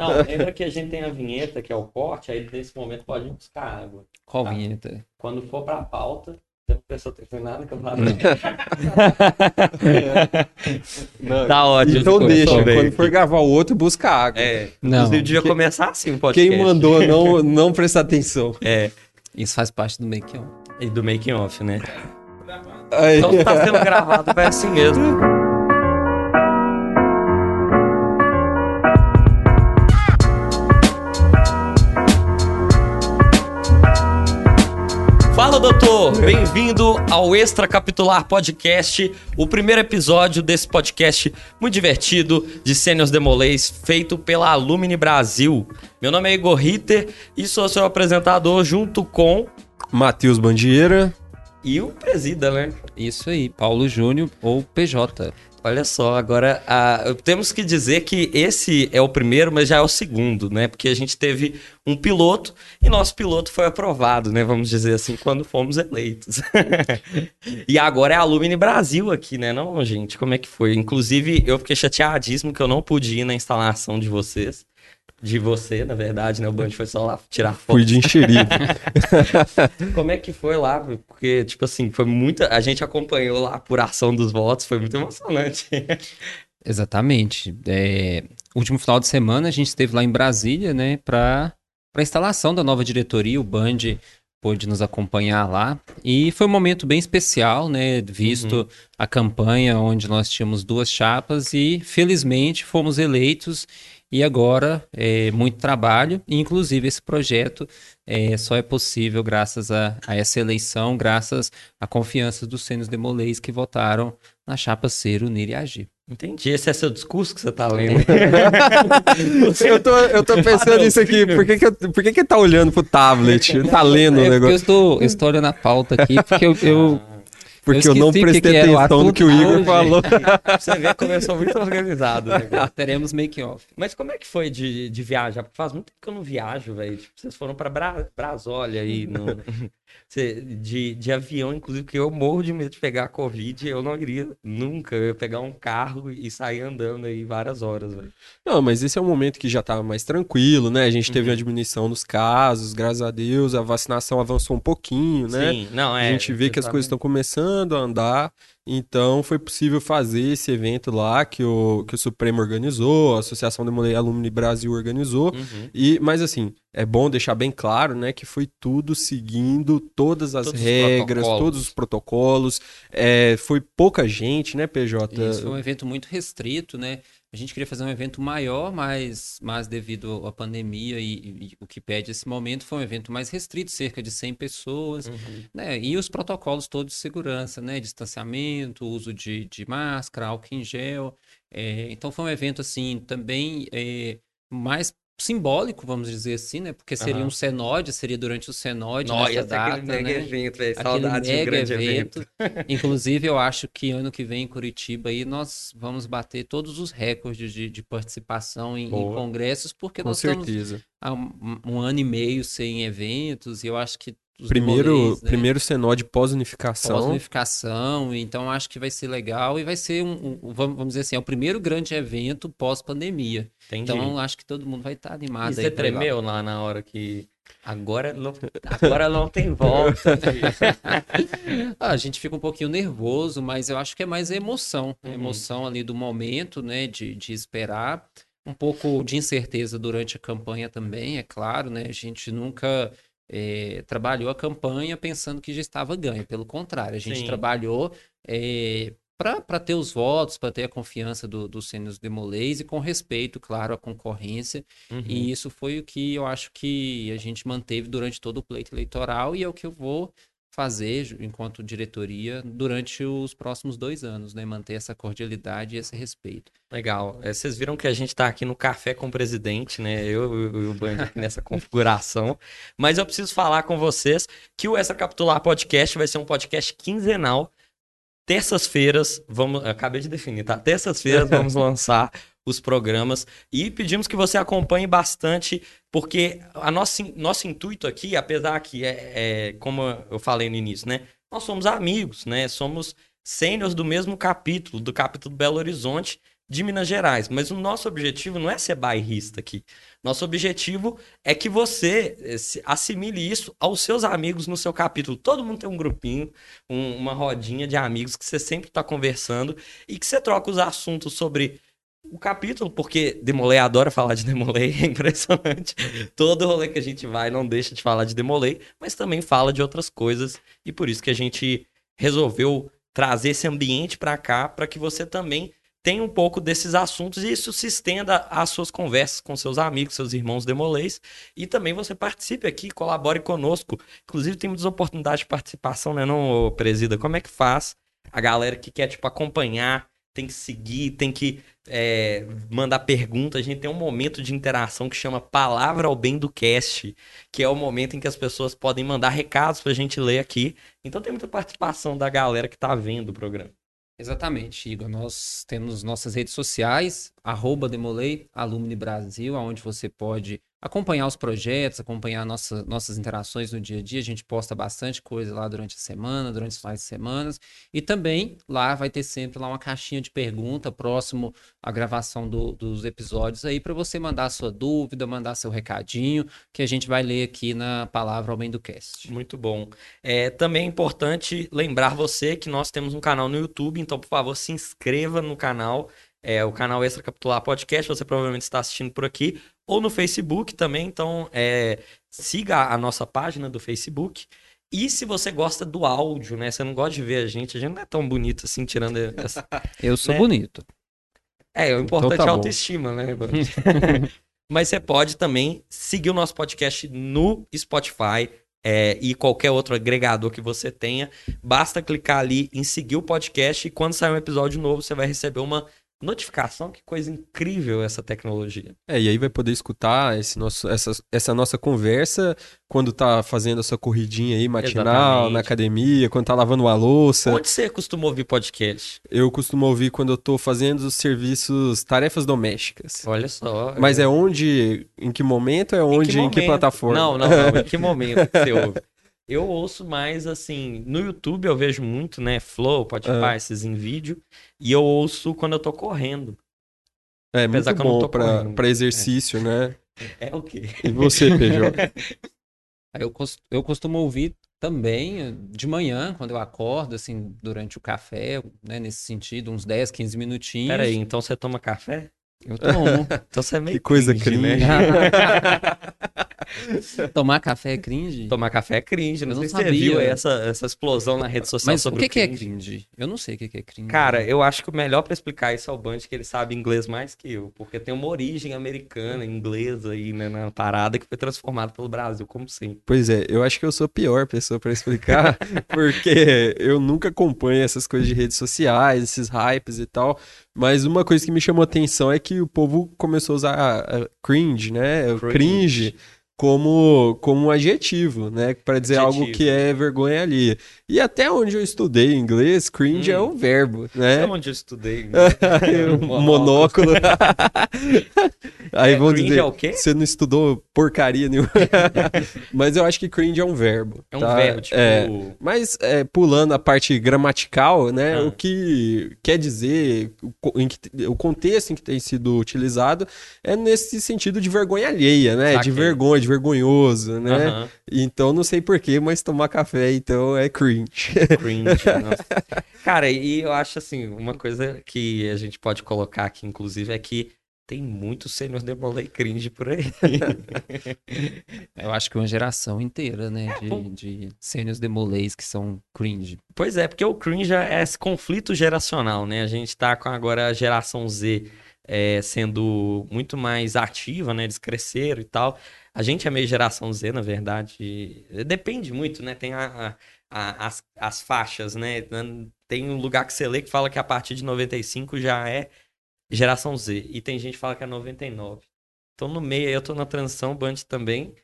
Não, lembra que a gente tem a vinheta, que é o corte, aí nesse momento pode buscar água. Qual Tá. vinheta? Quando for pra pauta, você não pensou que foi nada que eu falei. Não, Tá ótimo. Então deixa, bem quando for gravar o outro, busca água. É, Não. inclusive devia começar assim o podcast. Quem mandou não, não prestar atenção. É, Isso faz parte do make-on. e do making off, né? Aí. Então se tá sendo gravado, vai assim mesmo. Doutor! Bem-vindo ao Extra Capitular Podcast, o primeiro episódio desse podcast muito divertido de Sênios Demolês, feito pela Alumni Brasil. Meu nome é Igor Ritter e sou seu apresentador junto com Matheus Bandieira. e o Presida, né? Isso aí, Paulo Júnior ou PJ. Olha só, agora ah, temos que dizer que esse é o primeiro, mas já é o segundo, né? Porque a gente teve um piloto e nosso piloto foi aprovado, né? Vamos dizer assim, quando fomos eleitos. e agora é a Alumni Brasil aqui, né? Não, gente, como é que foi? Inclusive, eu fiquei chateadíssimo que eu não pude ir na instalação de vocês. De você, na verdade, né? O Band foi só lá tirar foto. Fui de enxerido. Como é que foi lá? Porque, tipo assim, foi muita. A gente acompanhou lá a apuração dos votos, foi muito emocionante. Exatamente. É, último final de semana a gente esteve lá em Brasília, né, para a instalação da nova diretoria. O Band pôde nos acompanhar lá e foi um momento bem especial, né, visto a campanha onde nós tínhamos duas chapas e felizmente fomos eleitos. E agora, é, muito trabalho, e inclusive esse projeto é, só é possível graças a, a essa eleição, graças à confiança dos sênios demolês que votaram na chapa Ser, Unir e Agir. Entendi. Esse é seu discurso que você tá lendo. eu, tô, eu tô pensando nisso aqui. Por que, que, eu- por que, que ele tá olhando pro tablet? Tá lendo o É eu negócio? estou, eu estou olhando a pauta aqui, porque eu, eu- Porque eu eu, não prestei que atenção no que o. Igor falou. Você vê como eu sou muito organizado. Né? cara? teremos make-off. Mas como é que foi de, de viajar? Faz muito tempo que eu não viajo, velho. Tipo, vocês foram pra Bra Brasólia aí, no... De, de avião, inclusive, porque eu morro de medo de pegar a Covid. Eu não iria nunca. Eu ia pegar um carro e sair andando aí várias horas, velho. Não, mas esse é um momento que já tá mais tranquilo, né? A gente Uhum. teve uma diminuição dos casos, graças a Deus. A vacinação avançou um pouquinho, né? Sim, não, é. a gente vê que as coisas estão começando a andar, então foi possível fazer esse evento lá que o, que o Supremo organizou, a Associação de Alumni Brasil organizou. Uhum. E, mas assim, é bom deixar bem claro, né, que foi tudo seguindo todas as Todos os regras, protocolos. todos os protocolos. É, foi pouca gente, né, PJ? Isso foi um evento muito restrito, né? A gente queria fazer um evento maior, mas, mas devido à pandemia e, e o que pede esse momento, foi um evento mais restrito, cerca de 100 pessoas, Uhum. né? E os protocolos todos de segurança, né? Distanciamento, uso de, de máscara, álcool em gel. É, então foi um evento, assim, também é, mais simbólico, vamos dizer assim, né? Porque seria Aham. um cenode, seria durante o cenode Nossa, nessa data, aquele mega né? evento, velho. Saudades de um mega grande evento. Inclusive, eu acho que ano que vem em Curitiba aí nós vamos bater todos os recordes de, de participação em, em congressos, porque Com nós estamos certeza. há um, um ano e meio sem eventos, e eu acho que Primeiro, né, primeiro Senode pós-unificação. pós-unificação, então acho que vai ser legal e vai ser um, um- vamos dizer assim, é o primeiro grande evento pós-pandemia. Entendi. Então acho que todo mundo vai estar animado e aí você tremeu lá na hora que. Agora não, agora não tem volta. Ah, a gente fica um pouquinho nervoso, mas eu acho que é mais a emoção. A Uhum. emoção ali do momento, né? De, de esperar. Um pouco de incerteza durante a campanha também, é claro, né? A gente nunca eh, trabalhou a campanha pensando que já estava ganho. Pelo contrário, a gente Sim. trabalhou para ter os votos, para ter a confiança do, dos sênios demolês e com respeito, claro, à concorrência. Uhum. E isso foi o que eu acho que a gente manteve durante todo o pleito eleitoral e é o que eu vou fazer enquanto diretoria durante os próximos dois anos, né? Manter essa cordialidade e esse respeito. Legal. É, vocês viram que a gente tá aqui no Café com o Presidente, né? Eu e o Band aqui nessa configuração. Mas eu preciso falar com vocês que o Extra Capitular Podcast vai ser um podcast quinzenal. Terças-feiras, vamos. Acabei de definir, tá? Terças-feiras vamos lançar os programas e pedimos que você acompanhe bastante, porque a nossa, nosso intuito aqui, apesar que é, é, como eu falei no início, né? Nós somos amigos, né? Somos sêniors do mesmo capítulo, do capítulo Belo Horizonte, de Minas Gerais. Mas o nosso objetivo não é ser bairrista aqui. Nosso objetivo é que você eh, assimile isso aos seus amigos no seu capítulo. Todo mundo tem um grupinho, um- uma rodinha de amigos que você sempre está conversando e que você troca os assuntos sobre o capítulo, porque Demolei adora falar de Demolei, é impressionante. Todo rolê que a gente vai não deixa de falar de Demolei, mas também fala de outras coisas e por isso que a gente resolveu trazer esse ambiente para cá para que você também tenha um pouco desses assuntos e isso se estenda às suas conversas com seus amigos, seus irmãos Demoleis e também você participe aqui, colabore conosco. Inclusive tem muitas oportunidades de participação, né, não, presida? Como é que faz? A galera que quer tipo acompanhar, tem que seguir, tem que é, mandar pergunta. A gente tem um momento de interação que chama Palavra ao Bem do Cast, que é o momento em que as pessoas podem mandar recados pra gente ler aqui. Então tem muita participação da galera que tá vendo o programa. Exatamente, Igor. Nós temos nossas redes sociais, arroba Demolei, Alumni Brasil, onde você pode acompanhar os projetos, acompanhar nossa, nossas interações no dia a dia. A gente posta bastante coisa lá durante a semana, durante as finais de semanas. E também lá vai ter sempre lá uma caixinha de pergunta próximo à gravação do- dos episódios aí para você mandar sua dúvida, mandar seu recadinho, que a gente vai ler aqui na palavra ao bem do cast. Muito bom. É, também é importante lembrar você que nós temos um canal no YouTube, então, por favor, se inscreva no canal. É o canal Extra Capitular Podcast, você provavelmente está assistindo por aqui, ou no Facebook também, então é, siga a nossa página do Facebook. E se você gosta do áudio, né? Você não gosta de ver a gente, a gente não é tão bonito assim, tirando essa. Eu sou Né? bonito. É, o importante tá é a autoestima, né? Mas você pode também seguir o nosso podcast no Spotify é, e qualquer outro agregador que você tenha. Basta clicar ali em seguir o podcast e quando sair um episódio novo, você vai receber uma notificação. Que coisa incrível essa tecnologia. É, e aí vai poder escutar esse nosso, essa, essa nossa conversa quando tá fazendo a sua corridinha aí matinal, Exatamente. na academia, quando tá lavando uma louça. Onde você costuma ouvir podcast? Eu costumo ouvir quando eu tô fazendo os serviços, tarefas domésticas. Olha só. Mas é onde, em que momento, é onde, em que, momento? plataforma? Não, não, não. Em que momento que você ouve? Eu ouço mais assim, no YouTube eu vejo muito, né? Flow, Spotify, Ah. esses em vídeo. E eu ouço quando eu tô correndo. É muito Apesar que eu não bom tô pra, correndo. pra exercício, né? É o quê? E você, PJ? Eu, cos- eu costumo ouvir também de manhã, quando eu acordo, assim, durante o café, né, nesse sentido, uns 10, 15 minutinhos. Peraí, então você toma café? Eu tomo. Então você é meio Que coisa cringe, né? Cringe. Tomar café é cringe? Tomar café é cringe. Não, Eu não sei se você sabia. viu aí essa, essa explosão na rede social Mas o sobre que, que é cringe. cringe? Eu não sei o que, é cringe. Cara, eu acho que o melhor pra explicar isso é o Band, que ele sabe inglês mais que eu, porque tem uma origem americana, inglesa aí, né, na parada que foi transformada pelo Brasil, como sempre. Pois é, eu acho que eu sou a pior pessoa pra explicar, porque eu nunca acompanho essas coisas de redes sociais, esses hypes e tal. Mas uma coisa que me chamou a atenção é que o povo começou a usar ah, cringe, né? O Cringe. cringe como, como um adjetivo, né? Pra dizer algo Adjetivo. que é vergonha ali. E até onde eu estudei inglês, cringe Hum. é um verbo, né? É onde eu estudei. né? Um monóculo. Aí É, vão cringe dizer, é o quê? você não estudou porcaria nenhuma. Mas eu acho que cringe é um verbo. É um tá? verbo, tipo. É, mas é, pulando a parte gramatical, né? Ah. O que quer dizer, o, que- o contexto em que tem sido utilizado é nesse sentido de vergonha alheia, né? Saquei. De vergonha, de vergonhoso, né? Então não sei porquê, mas tomar café então é cringe. cringe. nossa. Cara, e eu acho assim, uma coisa que a gente pode colocar aqui, inclusive, é que tem muito sênior demolei cringe por aí. Eu acho que uma geração inteira, né, É, bom. de, de sênios demolês que são cringe. Pois é, porque o cringe é esse conflito geracional, né? A gente tá com agora a geração Z é, sendo muito mais ativa, né? Eles cresceram e tal. A gente é meio geração Z, na verdade. e Depende muito, né? Tem a, a- a- as, as faixas, né? Tem um lugar que você lê que fala que a partir de 95 já é geração Z. E tem gente que fala que é 99. Então no meio aí eu tô na transição, Band também.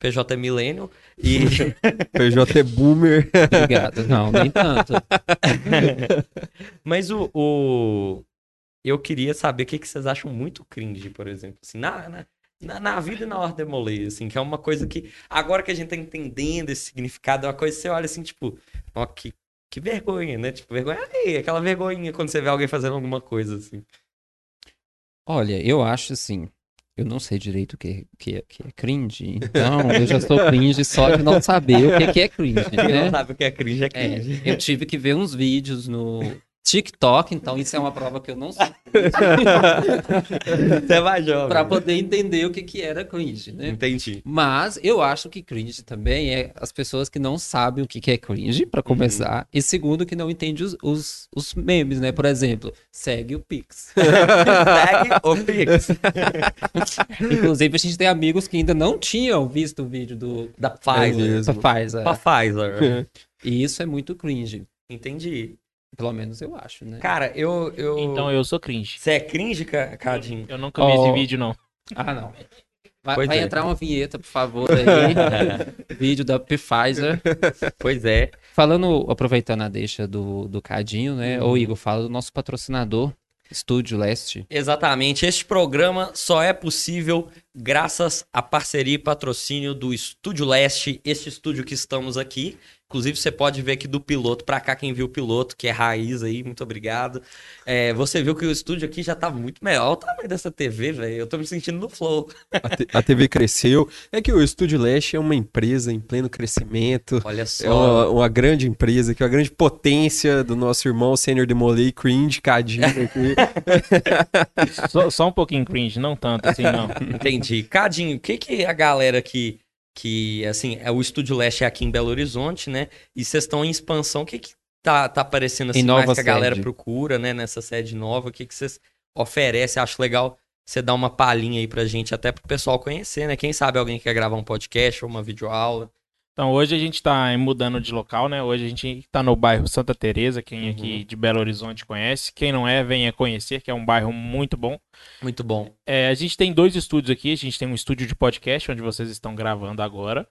PJ é milênio. E. PJ é boomer. Obrigado. Não, nem tanto. Mas o, o- Eu queria saber o que, que vocês acham muito cringe, por exemplo. Assim, na, na, na, na vida e na ordem demolei, assim, que é uma coisa que. Agora que a gente tá entendendo esse significado, é uma coisa que você olha assim, tipo, ó, que, que vergonha, né? Tipo, vergonha aí, aquela vergonhinha quando você vê alguém fazendo alguma coisa, assim. Olha, eu acho assim. Eu não sei direito o que, que, é- que é cringe, então eu já sou cringe só de não saber o que, que é cringe, Quem não né? sabe o que é cringe é É, cringe. eu tive que ver uns vídeos no TikTok, então isso é uma prova que eu não sei. Você é jovem. Pra poder entender o que, que era cringe, né? Entendi. Mas eu acho que cringe também é as pessoas que não sabem o que que é cringe, pra começar. E segundo, que não entende os, os, os memes, né? Por exemplo, segue o Pix. Segue o Pix. Inclusive, a gente tem amigos que ainda não tinham visto o vídeo do Da Pfizer. mesmo. da Pfizer. Pfizer. E isso é muito cringe. Entendi. Pelo menos eu acho, né? Cara, eu. eu... Então eu sou cringe. Você é cringe, Ca- Cadinho? Eu nunca vi Oh. esse vídeo, não. Ah, não. Vai, Pois vai é. entrar uma vinheta, por favor, aí. vídeo da Pfizer. Pois é. Falando, aproveitando a deixa do, do Cadinho, né? Uhum. Ô, Igor, fala do nosso patrocinador, Estúdio Leste. Exatamente. Este programa só é possível graças à parceria e patrocínio do Estúdio Leste, este estúdio que estamos aqui. Inclusive, você pode ver aqui do piloto pra cá, quem viu o piloto, que é raiz aí, muito obrigado. É, você viu que o estúdio aqui já tá muito melhor. Olha o tamanho dessa TV, velho. Eu tô me sentindo no flow. A, te- a TV cresceu. É que o Estúdio Leste é uma empresa em pleno crescimento. Olha É só. uma, uma grande empresa, que é uma grande potência do nosso irmão Sênior Demolei, cringe, cadinho aqui. Só, só um pouquinho cringe, não tanto assim, não. Entendi. Cadinho, o que que a galera que, que assim, é o Estúdio Leste é aqui em Belo Horizonte, né? E vocês estão em expansão, o que que tá, tá aparecendo assim Em mais que a galera sede. procura, né? Nessa sede nova, o que que vocês oferecem? Acho legal você dar uma palhinha aí pra gente, até pro pessoal conhecer, né? Quem sabe alguém quer gravar um podcast ou uma videoaula. Então hoje a gente tá mudando de local, né? Hoje a gente tá no bairro Santa Teresa, quem Uhum. aqui de Belo Horizonte conhece. Quem não é, venha conhecer, que é um bairro muito bom. Muito bom. É, a gente tem dois estúdios aqui. A gente tem um estúdio de podcast, onde vocês estão gravando agora.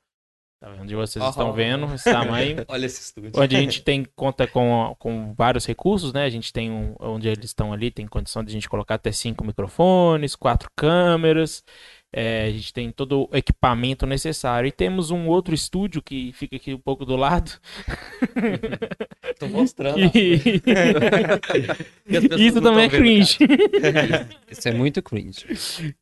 Tá vendo? Onde vocês Oh. estão vendo esse tamanho. Olha esse estúdio. onde a gente tem conta com, com vários recursos, né? A gente tem um, onde eles estão ali, tem condição de a gente colocar até cinco microfones, quatro câmeras. É, a gente tem todo o equipamento necessário. E temos um outro estúdio que fica aqui um pouco do lado. Tô mostrando. E Isso também é cringe. Isso é muito cringe.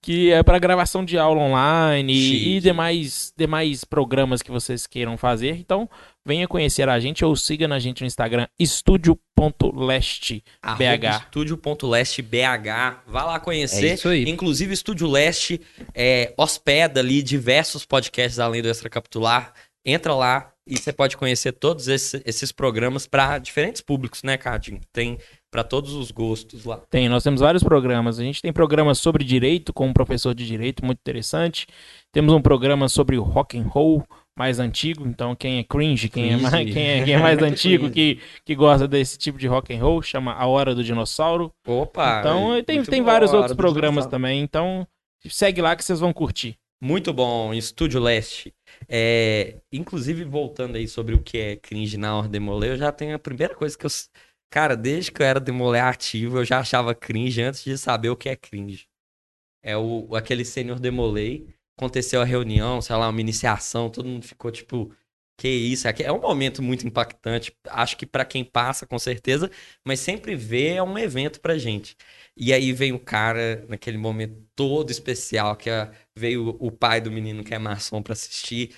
que é para gravação de aula online e- Chique. e demais, demais programas que vocês queiram fazer. Então, venha conhecer a gente ou siga na gente no Instagram estúdio.leste. Arroba BH. Estúdio.leste BH. Vá lá conhecer. É isso aí. Inclusive, Estúdio Leste é, hospeda ali diversos podcasts além do Extra Capitular. Entra lá e você pode conhecer todos esse- esses programas para diferentes públicos, né, Cadinho? Tem para todos os gostos lá. Tem, nós temos vários programas. A gente tem programas sobre direito, com um professor de direito muito interessante. Temos um programa sobre o rock and roll mais antigo. Então, quem é cringe, quem, é, Cringe. mais, quem, é, quem é mais antigo, que, que gosta desse tipo de rock and roll, chama A Hora do Dinossauro. Opa! então, tem, muito tem boa vários outros programas também. Então, segue lá que vocês vão curtir. Muito bom, Estúdio Leste. É, inclusive, voltando aí sobre o que é cringe na hora demoler, eu já tenho a primeira coisa que eu. Cara, desde que eu era demoler ativo, eu já achava cringe antes de saber o que é cringe. É o, aquele sênior demolei. Aconteceu a reunião, sei lá, uma iniciação, todo mundo ficou tipo. Que isso, é um momento muito impactante. Acho que pra quem passa, com certeza, mas sempre vê é um evento pra gente. E aí vem o cara naquele momento todo especial, que é- veio o pai do menino que é maçom pra assistir.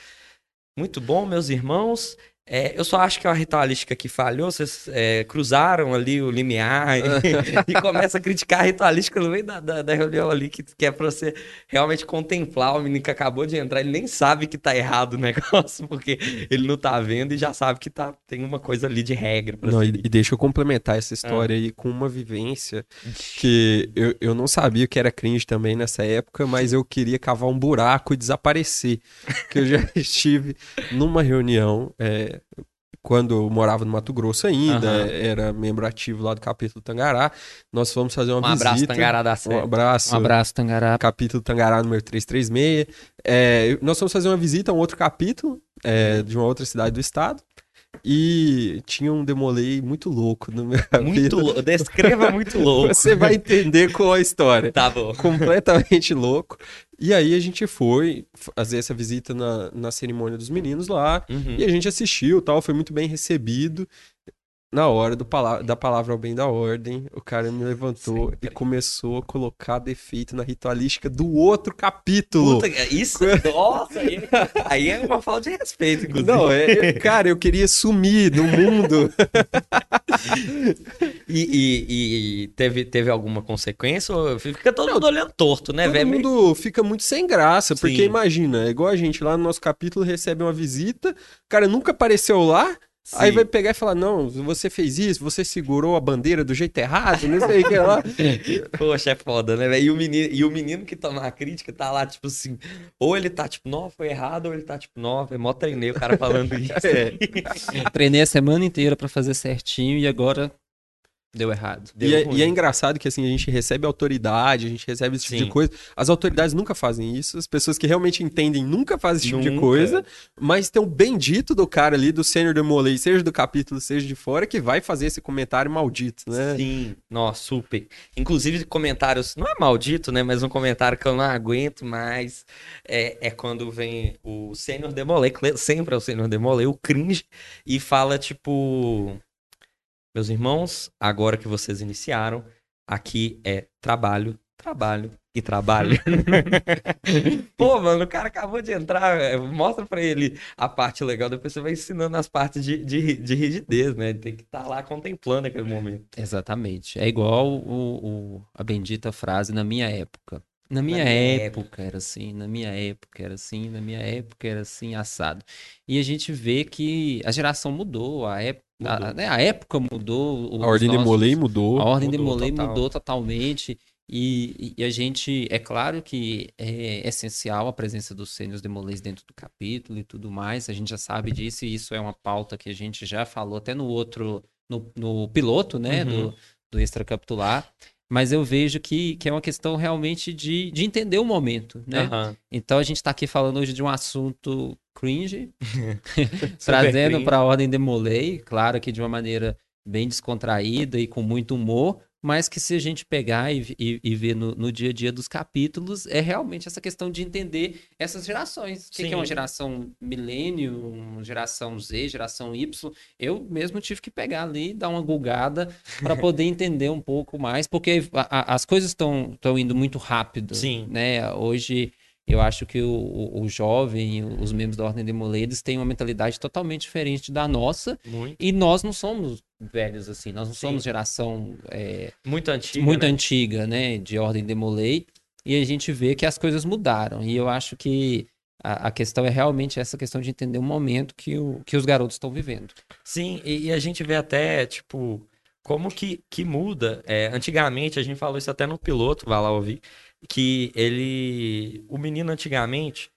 Muito bom, meus irmãos. É, eu só acho que é uma ritualística que falhou. Vocês é, cruzaram ali o limiar e, e começa a criticar a ritualística no meio da, da, da reunião ali, que, que é pra você realmente contemplar o menino que acabou de entrar. Ele nem sabe que tá errado o negócio, porque ele não tá vendo e já sabe que tá, tem uma coisa ali de regra pra Não, e, e deixa eu complementar essa história aí com uma vivência que eu, eu não sabia que era cringe também nessa época, mas eu queria cavar um buraco e desaparecer. Que eu já estive numa reunião, é, quando eu morava no Mato Grosso ainda, Aham. era membro ativo lá do capítulo Tangará. Nós fomos fazer uma Um abraço, visita. Tangará da Um Sé. abraço. Um abraço, Tangará. Capítulo Tangará número 336. É, nós fomos fazer uma visita a um outro capítulo é, de uma outra cidade do estado. E tinha um demolei muito louco no meu Muito louco. Descreva muito louco. Você vai entender qual a história. Tá bom. Completamente louco. E aí a gente foi fazer essa visita na, na cerimônia dos meninos lá. Uhum. E a gente assistiu tal, foi muito bem recebido. Na hora do pala- da palavra ao bem da ordem, o cara me levantou Sempre. e começou a colocar defeito na ritualística do outro capítulo. Puta, isso, nossa, aí, aí é uma falta de respeito, inclusive. Não, é, é- cara, eu queria sumir do mundo. E, e- e teve, teve alguma consequência? Fica todo mundo olhando torto, né, Todo velho? mundo fica muito sem graça, porque Sim. imagina, é igual a gente lá no nosso capítulo recebe uma visita, o cara nunca apareceu lá, aí Sim. vai pegar e falar: Não, você fez isso, você segurou a bandeira do jeito errado, não sei o que lá. Poxa, é foda, né, velho? E, o menino- e o menino que toma a crítica tá lá, tipo assim, ou ele tá tipo, não, foi errado, ou ele tá tipo, não, é mó treinei o cara falando isso. É. Treinei a semana inteira pra fazer certinho e agora deu errado. Deu E é, e é engraçado que assim, a gente recebe autoridade, a gente recebe esse tipo Sim. de coisa. As autoridades nunca fazem isso, as pessoas que realmente entendem nunca fazem esse tipo de Nunca. coisa, mas tem um bendito do cara ali, do Sênior Demolei, seja do capítulo, seja de fora, que vai fazer esse comentário maldito, né? Sim, nossa, super. Inclusive, comentários, não é maldito, né? Mas um comentário que eu não aguento mais é, é quando vem o Sênior Demolei, que sempre é o Sênior Demolei, o cringe, e fala tipo: Meus irmãos, agora que vocês iniciaram, aqui é trabalho, trabalho e trabalho. Pô, mano, o cara acabou de entrar, mostra pra ele a parte legal, depois você vai ensinando as partes de, de, de rigidez, né? Tem que estar lá contemplando aquele momento. Exatamente. É igual o, o- a bendita frase na minha época. Na minha, minha época era assim, na minha época era assim, na minha época era assim, assado. E a gente vê que a geração mudou, a, ép- a- né, a época mudou. A ordem nossos- Demolei mudou. A ordem Mudou Demolei total. mudou totalmente. E, e a gente, é claro que é essencial a presença dos sênios Demolês dentro do capítulo e tudo mais. A gente já sabe disso e isso é uma pauta que a gente já falou até no outro, no, no piloto, né, Uhum. do, do extracapitular. Mas eu vejo que, que é uma questão realmente de, de entender o momento, né? Aham. Então a gente está aqui falando hoje de um assunto cringe, trazendo para a ordem Demolei, claro que de uma maneira bem descontraída e com muito humor, mas que se a gente pegar e, e- e ver no, no dia a dia dos capítulos, é realmente essa questão de entender essas gerações. O que, que é uma geração milênio, uma geração Z, geração Y. Eu mesmo tive que pegar ali, dar uma gulgada para poder entender um pouco mais, porque a- a- as coisas estão indo muito rápido. Sim. Né? Hoje eu acho que o, o- o jovem, os membros da Ordem de Moleiros têm uma mentalidade totalmente diferente da nossa Muito, e nós não somos velhos assim, nós não Sim. somos geração é, muito antiga. muito né? antiga, né, de Ordem de Molei e a gente vê que as coisas mudaram e eu acho que a, a questão é realmente essa questão de entender o momento que, o, que os garotos estão vivendo. Sim, e, e a gente vê até, tipo, como que, que muda. É, antigamente, a gente falou isso até no piloto, vai lá ouvir, que ele. O menino antigamente,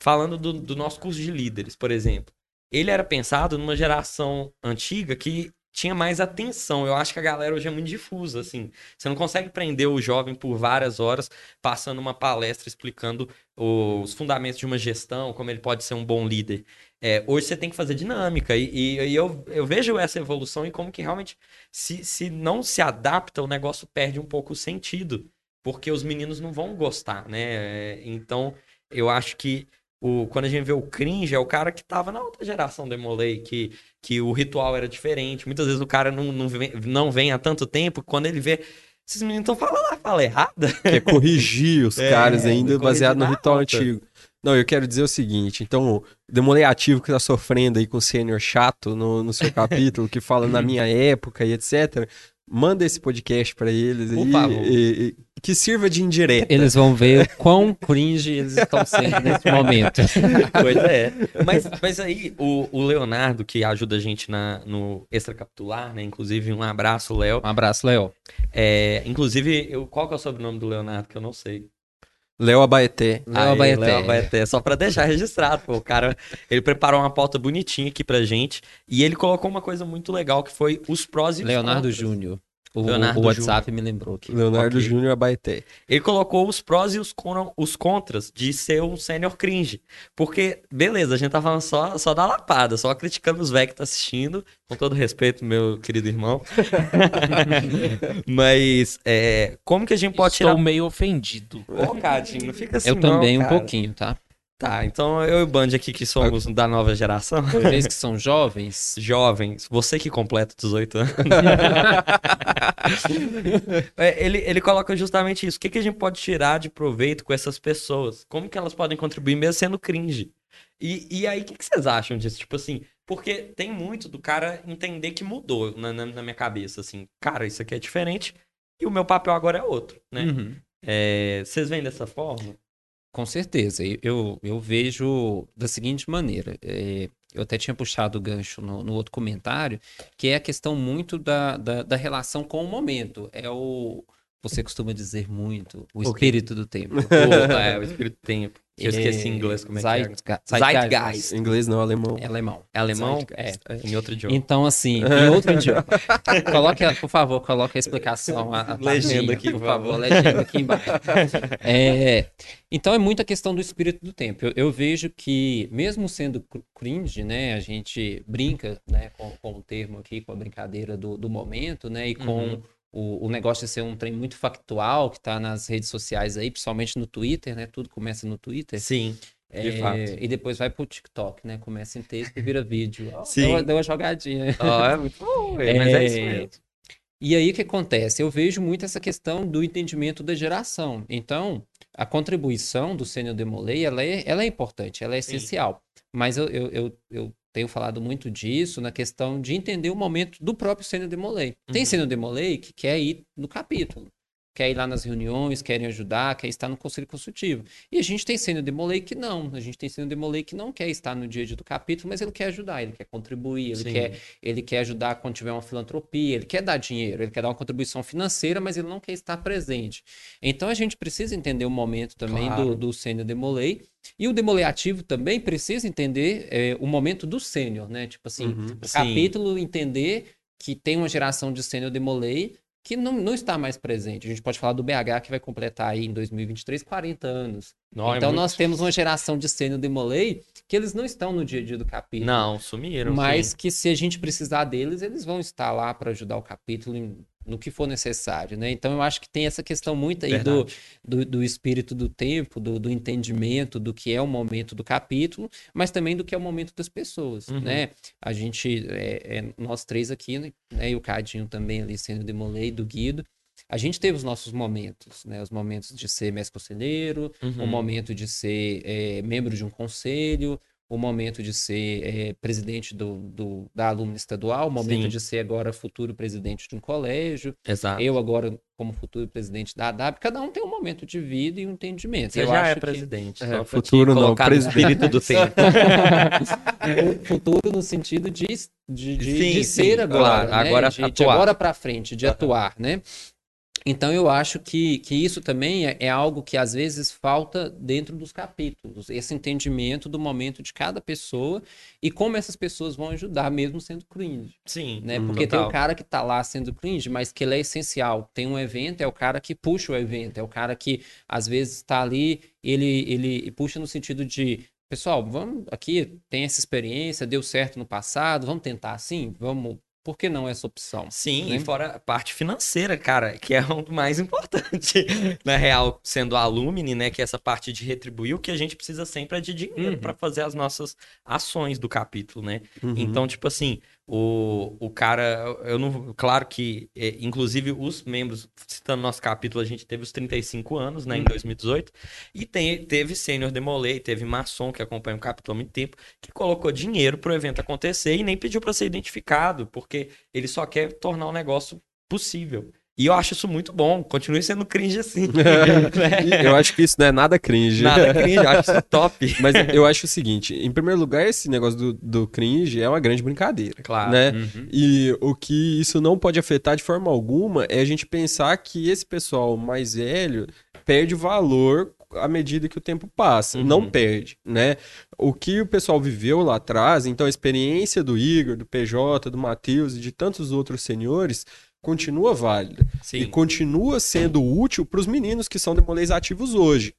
falando do, do nosso curso de líderes, por exemplo, ele era pensado numa geração antiga que tinha mais atenção. Eu acho que a galera hoje é muito difusa, assim. Você não consegue prender o jovem por várias horas passando uma palestra explicando os fundamentos de uma gestão, como ele pode ser um bom líder. É, hoje você tem que fazer dinâmica. E, e- e eu, eu vejo essa evolução e como que realmente, se, se não se adapta, o negócio perde um pouco o sentido. Porque os meninos não vão gostar, né? É, Então, eu acho que o, quando a gente vê o cringe, é o cara que tava na outra geração do Emolei, que, que o ritual era diferente. Muitas vezes o cara não, não, vem, não vem há tanto tempo, quando ele vê. Esses meninos estão falando a fala errada. que é corrigir os É, caras ainda baseado no ritual antigo. Não, eu quero dizer o seguinte, então, o Demolei ativo que tá sofrendo aí com o sênior chato no, no seu capítulo, que fala na minha época e etc., manda esse podcast pra eles Por aí, favor. e- e- que sirva de indireta. Eles vão ver quão cringe eles estão sendo nesse momento. Pois é. Mas, mas aí, o, o Leonardo, que ajuda a gente na, no extracapitular, né? Inclusive, um abraço, Léo. Um abraço, Léo. É, inclusive, eu, qual que é o sobrenome do Leonardo, que eu não sei. Léo Abaeté. Léo Abaeté. Léo Abaeté, só pra deixar registrado, pô, o cara, ele preparou uma pauta bonitinha aqui pra gente, e ele colocou uma coisa muito legal, que foi os prós e os Leonardo contras. Júnior. O, Leonardo o WhatsApp me lembrou aqui. Leonardo Ok. Júnior Abaeté. Ele colocou os prós e os, con- os contras de ser um sênior cringe. Porque, beleza, a gente tá falando só, só da lapada, só criticando os velhos que tá assistindo, com todo respeito, meu querido irmão. Mas, é, como que a gente pode Estou tirar... meio ofendido. Ô, Cadinho, não fica assim Eu não, também um cara. pouquinho, tá? Tá, então eu e o Band aqui que somos da nova geração, Vocês que são jovens, jovens, você que completa 18 anos. É, ele, ele coloca justamente isso. O que, que a gente pode tirar de proveito com essas pessoas? Como que elas podem contribuir mesmo sendo cringe? E, e aí, o que, que vocês acham disso? Tipo assim, porque tem muito do cara entender que mudou na, na, na minha cabeça, assim. Cara, isso aqui é diferente e o meu papel agora é outro, né? Uhum. É, vocês veem dessa forma? Com certeza. Eu- Eu, vejo da seguinte maneira. é, eu até tinha puxado o gancho no, no outro comentário, que é a questão muito da, da, da relação com o momento. É o. Você costuma dizer muito, o espírito do tempo. Puta, é, o espírito do tempo. Eu esqueci É, em inglês como é que é. Zeitge- Zeitgeist. Inglês não, alemão. É alemão. É alemão? Zeitgeist. É, em outro idioma. Então, assim, em outro idioma. Coloque, a- por favor, coloque a explicação. A, a Legenda aqui, por por favor. favor. Legenda aqui embaixo. É, então, é muita questão do espírito do tempo. Eu, eu vejo que, mesmo sendo cr- cringe, né, a gente brinca né, com, com o termo aqui, com a brincadeira do, do momento, né, e com Uhum. O, o negócio de ser um trem muito factual que está nas redes sociais aí, principalmente no Twitter, né? Tudo começa no Twitter. Sim. De É, fato. E depois vai pro TikTok, né? Começa em texto e vira vídeo. Sim. Deu, uma- deu uma jogadinha. É muito bom, velho, mas é isso mesmo. E aí o que acontece? Eu vejo muito essa questão do entendimento da geração. Então, a contribuição do Sênior Demolay, ela é, ela é importante, ela é Sim. essencial. Mas eu, eu, eu, eu tenho falado muito disso na questão de entender o momento do próprio Sênior Demolay. Tem Uhum. Sênior Demolay que quer ir no capítulo. Quer ir lá nas reuniões, querem ajudar, quer estar no conselho consultivo. E a gente tem Sênior Demolay que não. A gente tem Sênior Demolay que não quer estar no dia a dia do capítulo, mas ele quer ajudar, ele quer contribuir, ele Sim. quer ele quer ajudar quando tiver uma filantropia, ele quer dar dinheiro, ele quer dar uma contribuição financeira, mas ele não quer estar presente. Então a gente precisa entender o momento também Claro. do, do sênior demolei. E o demolei ativo também precisa entender é, o momento do sênior, né? Tipo assim, Uhum. capítulo entender que tem uma geração de sênior demolei que não, não está mais presente. A gente pode falar do BH que vai completar aí em 2023 40 anos. Não, é então muito- nós temos uma geração de sênior demolei que eles não estão no dia a dia do capítulo. Não, sumiram. Mas sim. que se a gente precisar deles, eles vão estar lá para ajudar o capítulo em- no que for necessário, né? Então eu acho que tem essa questão muito aí do, do, do espírito do tempo, do, do entendimento do que é o momento do capítulo, mas também do que é o momento das pessoas, Uhum. né? A gente, é, é, nós três aqui, né? E o Cadinho também ali sendo Demolei, do Guido, a gente teve os nossos momentos, né? Os momentos de ser mestre conselheiro, o Uhum. momento de ser é, membro de um conselho, o momento de ser é, presidente do, do- da alumna estadual, o momento Sim. de ser agora futuro presidente de um colégio, Exato. eu agora como futuro presidente da ADAP, cada um tem um momento de vida e um entendimento. Você eu já acho é que- presidente. É, te futuro não, presidente. espírito do tempo. futuro no sentido de, de, de, Sim, de sim, ser agora, claro. né? Agora de, de agora para frente, de atuar, né? Então eu acho que, que isso também é, é algo que às vezes falta dentro dos capítulos, esse entendimento do momento de cada pessoa e como essas pessoas vão ajudar, mesmo sendo cringe Sim. né? Hum, Porque tem total. o cara que tá lá sendo cringe, mas que ele é essencial. Tem um evento, é o cara que puxa o evento, é o cara que às vezes tá ali, ele, ele puxa no sentido de, pessoal, vamos aqui, tem essa experiência, deu certo no passado, vamos tentar assim? Vamos, por que não essa opção? Sim, né? e fora a parte financeira, cara, que é o mais importante, na real, sendo alumni, né, que é essa parte de retribuir, o que a gente precisa sempre é de dinheiro Uhum. para fazer as nossas ações do capítulo, né? Uhum. Então, tipo assim, o, o cara, eu não, claro que, é, inclusive os membros, citando nosso capítulo, a gente teve os 35 anos, né, em 2018, e tem, teve Sênior Demolei, teve Maçom, que acompanha o capítulo há muito tempo, que colocou dinheiro pro evento acontecer e nem pediu para ser identificado, porque ele só quer tornar o negócio possível. E eu acho isso muito bom, continue sendo cringe assim. né? Eu acho que isso não é nada cringe. Nada cringe, eu acho isso top. Mas eu acho o seguinte, em primeiro lugar, esse negócio do, do cringe é uma grande brincadeira. Claro. Né? Uhum. E o que isso não pode afetar de forma alguma é a gente pensar que esse pessoal mais velho perde valor à medida que o tempo passa. Uhum. Não perde, né? O que o pessoal viveu lá atrás, então a experiência do Igor, do PJ, do Matheus e de tantos outros senhores continua válida. Sim. E continua sendo útil para os meninos que são demolês ativos hoje.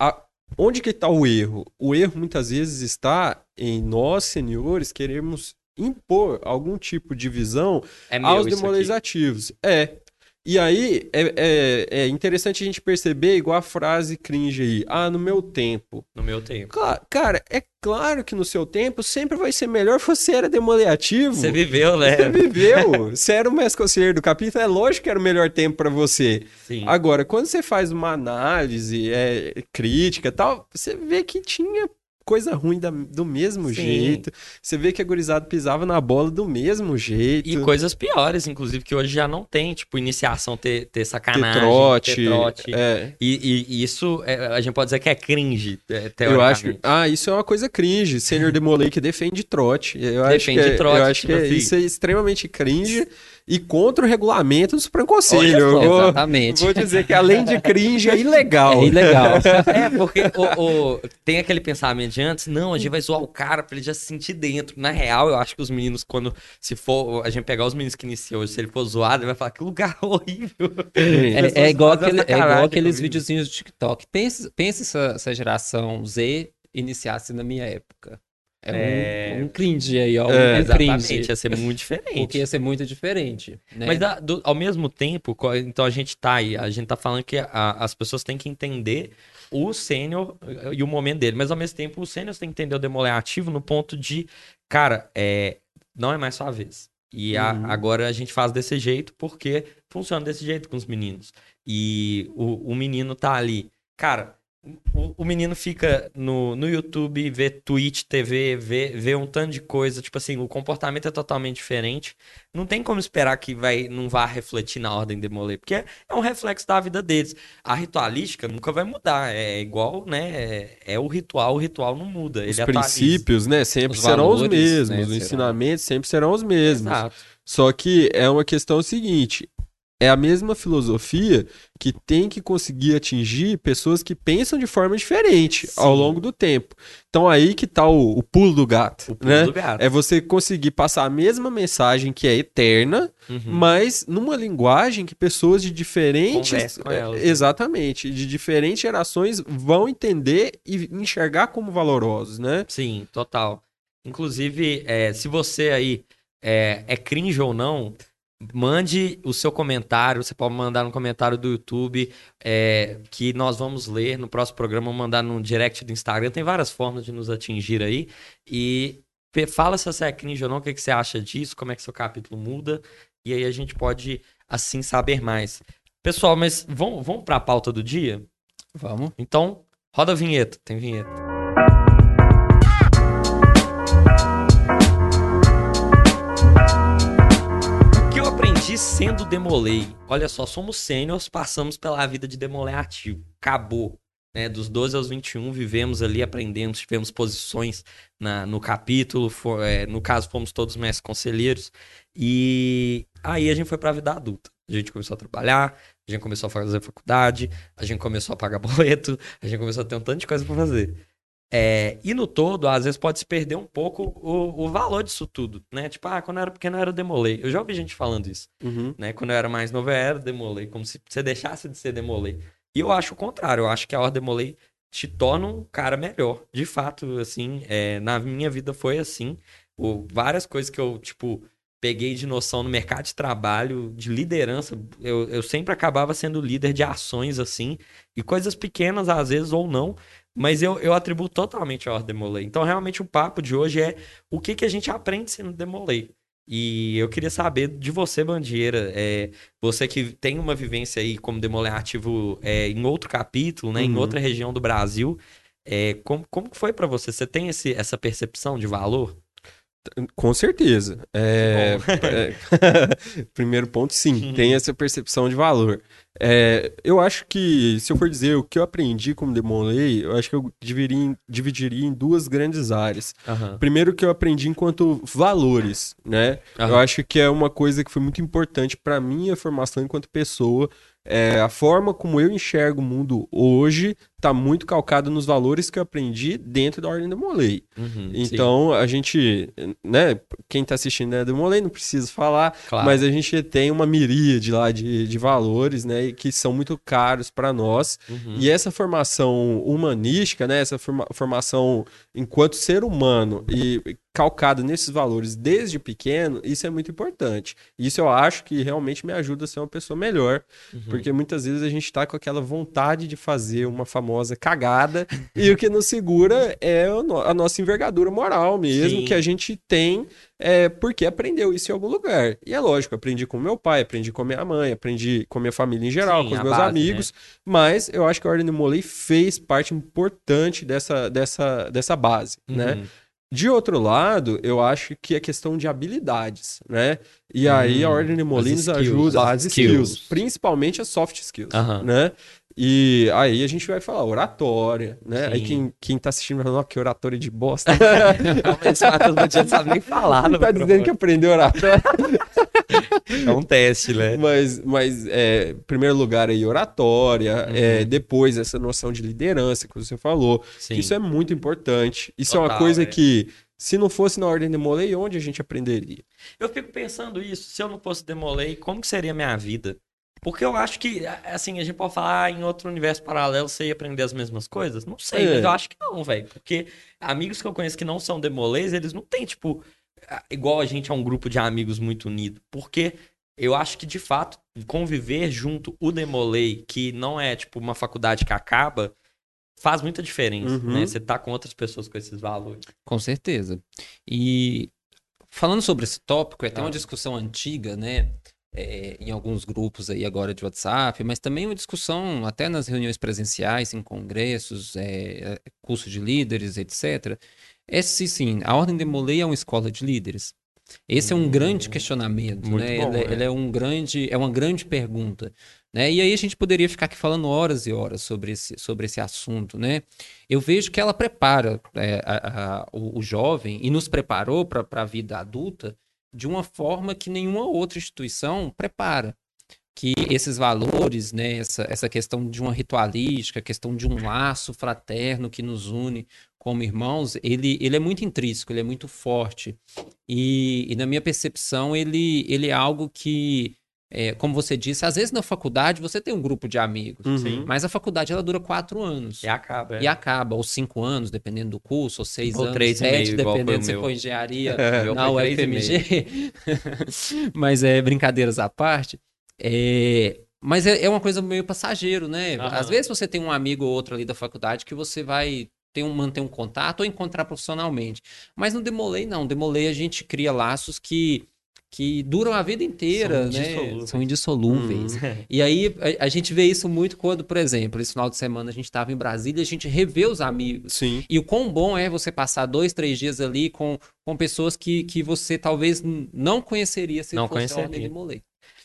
A- onde que está o erro? O erro muitas vezes está em nós, senhores, queremos impor algum tipo de visão É aos demolês ativos. É. E aí é, é, é interessante a gente perceber, igual a frase cringe aí, ah, no meu tempo. No meu tempo. Cara, é claro que no seu tempo sempre vai ser melhor você era demoliativo. Você viveu, né? Você viveu. Você era o mestre conselheiro do capítulo, é lógico que era o melhor tempo pra você. Sim. Agora, quando você faz uma análise é, crítica e tal, você vê que tinha coisa ruim da- do mesmo Sim. jeito. Você vê que a gurizada pisava na bola do mesmo jeito. E coisas piores, inclusive, que hoje já não tem, tipo, iniciação ter, ter ter sacanagem, trote. ter trote. É. E, e- isso é, a gente pode dizer que é cringe, é, Eu acho que. Ah, isso é uma coisa cringe. Sênior Demolay que defende trote. Eu acho Defende que, é- trote, Eu acho que é- isso é extremamente cringe e contra o regulamento do Supremo Conselho. Só. vou, Exatamente. vou dizer que além de cringe, é ilegal. É ilegal. É, porque o, o- tem aquele pensamento de antes, não, a gente vai zoar o cara pra ele já se sentir dentro. Na real, eu acho que os meninos, quando se for, a gente pegar os meninos que iniciam hoje, se ele for zoado, ele vai falar que lugar horrível. É, é igual, aquele- é igual aqueles videozinhos do TikTok. Pense se essa, essa geração Z iniciasse na minha época. É, É. Um, um cringe aí, ó. É, um Exatamente, cringe. ia ser muito diferente. Porque ia ser muito diferente. Né? Mas da- do- ao mesmo tempo, então a gente tá aí, a gente tá falando que a- as pessoas têm que entender o sênior e o momento dele, mas ao mesmo tempo o sênior tem que entender o demolé ativo no ponto de, cara, é, não é mais sua vez. E a- Uhum. agora a gente faz desse jeito porque funciona desse jeito com os meninos. E o, o menino tá ali. Cara, o, o menino fica no, no YouTube, vê Twitch TV, vê, vê um tanto de coisa. Tipo assim, o comportamento é totalmente diferente. Não tem como esperar que vai, não vá refletir na ordem demoler, porque é, é um reflexo da vida deles. A ritualística nunca vai mudar. É igual, né? É, é o ritual, o ritual não muda. Os ele atualiza. princípios, né, sempre Os serão os valores, mesmos. né, Os serão. ensinamentos sempre serão os mesmos. Exato. Só que é uma questão seguinte: é a mesma filosofia que tem que conseguir atingir pessoas que pensam de forma diferente Sim. ao longo do tempo. Então aí que tá o, o pulo do gato, O pulo né? do gato. É você conseguir passar a mesma mensagem que é eterna, Uhum. mas numa linguagem que pessoas de diferentes. É, elas, né? Exatamente. De diferentes gerações vão entender e enxergar como valorosos, né? Sim, total. Inclusive, é, se você aí é, é cringe ou não, mande o seu comentário. Você pode mandar no comentário do YouTube, é, que nós vamos ler no próximo programa, mandar no direct do Instagram. Tem várias formas de nos atingir aí. E fala se você é cringe ou não, o que, que você acha disso, como é que seu capítulo muda. E aí a gente pode, assim, saber mais. Pessoal, mas vamos, vamos para a pauta do dia? Vamos. Então, roda a vinheta. Tem vinheta. Demolei? Olha só, somos sêniors, passamos pela vida de demolé ativo. Acabou. Né? Dos 12 aos 21, vivemos ali, aprendemos, tivemos posições na- no capítulo. fo- é, no caso, fomos todos mestres conselheiros. E aí a gente foi pra vida adulta. A gente começou a trabalhar, a gente começou a fazer faculdade, a gente começou a pagar boleto, a gente começou a ter um tanto de coisa pra fazer. É, e no todo, às vezes pode se perder um pouco o, o valor disso tudo, né? Tipo, ah, quando eu era pequeno eu era demolei. Eu já ouvi gente falando isso, né? Quando eu era mais novo eu era demolei, como se você deixasse de ser demolei. E eu acho o contrário, eu acho que a ordem demolei te torna um cara melhor. De fato, assim, é, na minha vida foi assim. O, várias coisas que eu, tipo, peguei de noção no mercado de trabalho, de liderança, eu, eu sempre acabava sendo líder de ações, assim, e coisas pequenas às vezes ou não, mas eu, eu atribuo totalmente a ordem demolei. Então, realmente, o papo de hoje é o que, que a gente aprende sendo demolei. E eu queria saber de você, Bandeira, é, você que tem uma vivência aí como demolé ativo é, em outro capítulo, né, em Uhum. outra região do Brasil, é, como, como foi pra você? Você tem esse, essa percepção de valor? Com certeza. É, é, primeiro ponto, sim, Uhum. tem essa percepção de valor. É, eu acho que, se eu for dizer o que eu aprendi como Demolay, eu acho que eu dividiria em, dividiria em duas grandes áreas. Aham. Primeiro que eu aprendi enquanto valores, né? Eu Aham. acho que é uma coisa que foi muito importante para minha formação enquanto pessoa. É, a forma como eu enxergo o mundo hoje tá muito calcado nos valores que eu aprendi dentro da Ordem do Molei. Uhum, sim, Então, a gente, né, quem tá assistindo né, do Molei, não precisa falar, claro. mas a gente tem uma miríade lá de, de valores, né, que são muito caros para nós. Uhum. E essa formação humanística, né, essa forma- formação enquanto ser humano e calcada nesses valores desde pequeno, isso é muito importante. Isso eu acho que realmente me ajuda a ser uma pessoa melhor, Uhum. porque muitas vezes a gente tá com aquela vontade de fazer uma famosa cagada e o que nos segura é a nossa envergadura moral mesmo, Sim. que a gente tem é, porque aprendeu isso em algum lugar. E é lógico, aprendi com meu pai, aprendi com minha mãe, aprendi com minha família em geral, Sim, com os meus base, amigos, mas eu acho que a Ordem do Molei fez parte importante dessa, dessa, dessa base, né? De outro lado, eu acho que é questão de habilidades, né? E aí a Hum, Ordem de Molay as nos skills, ajuda, as skills, skills. principalmente as soft skills, Aham. né? E aí a gente vai falar oratória, né? Aí Sim. quem, quem tá assistindo vai falar, "Nossa, que oratória de bosta. Não, mas Matheus não sabe nem falar. no tá dizendo que aprendeu oratória. É um teste, né? Mas, mas é, em primeiro lugar aí, oratória, Uhum. é, depois essa noção de liderança que você falou. Sim. Isso é muito importante. Isso é uma Total, coisa é. que, se não fosse na Ordem de Molay, onde a gente aprenderia? Eu fico pensando isso, se eu não fosse Demolay, como que seria a minha vida? Porque eu acho que, assim, a gente pode falar ah, em outro universo paralelo você ia aprender as mesmas coisas? Não sei, É. mas eu acho que não, velho. Porque amigos que eu conheço que não são Demolays, eles não têm, tipo, igual a gente é um grupo de amigos muito unido. Porque eu acho que, de fato, conviver junto o Demolay, que não é, tipo, uma faculdade que acaba, faz muita diferença, Uhum. né? Você tá com outras pessoas com esses valores. Com certeza. E falando sobre esse tópico, é até Ah. uma discussão antiga, né? É, em alguns grupos aí agora de WhatsApp, mas também uma discussão até nas reuniões presenciais, em congressos, é, cursos de líderes, etc. É se sim, a Ordem de Molay é uma escola de líderes. Esse é um Hum, grande questionamento, muito né? bom, ele, é- né? ele é um grande, é uma grande pergunta, né? E aí a gente poderia ficar aqui falando horas e horas sobre esse, sobre esse assunto, né? Eu vejo que ela prepara é, a- a- o, o jovem e nos preparou para a vida adulta de uma forma que nenhuma outra instituição prepara. Que esses valores, né, essa, essa questão de uma ritualística, questão de um laço fraterno que nos une como irmãos, ele, ele é muito intrínseco, ele é muito forte. E, e na minha percepção, ele, ele é algo que, é, como você disse, às vezes na faculdade você tem um grupo de amigos, Uhum. Mas a faculdade ela dura quatro anos. E acaba, é. E acaba, ou cinco anos, dependendo do curso, ou seis Ou anos, três e sete, meio, dependendo se for engenharia É, na e UFMG. Mas é brincadeiras à parte. É, Mas é, é uma coisa meio passageiro, né? Aham. Às vezes você tem um amigo ou outro ali da faculdade que você vai ter um, manter um contato ou encontrar profissionalmente. Mas no Demolei, não. Demolei a gente cria laços que, que duram a vida inteira, São né? indissolúveis. São indissolúveis. Uhum. E aí a, a gente vê isso muito quando, por exemplo, esse final de semana a gente estava em Brasília, a gente revê os amigos. Sim. E o quão bom é você passar dois, três dias ali com, com pessoas que, que você talvez não conheceria se Não fosse a conheceria. De Molay.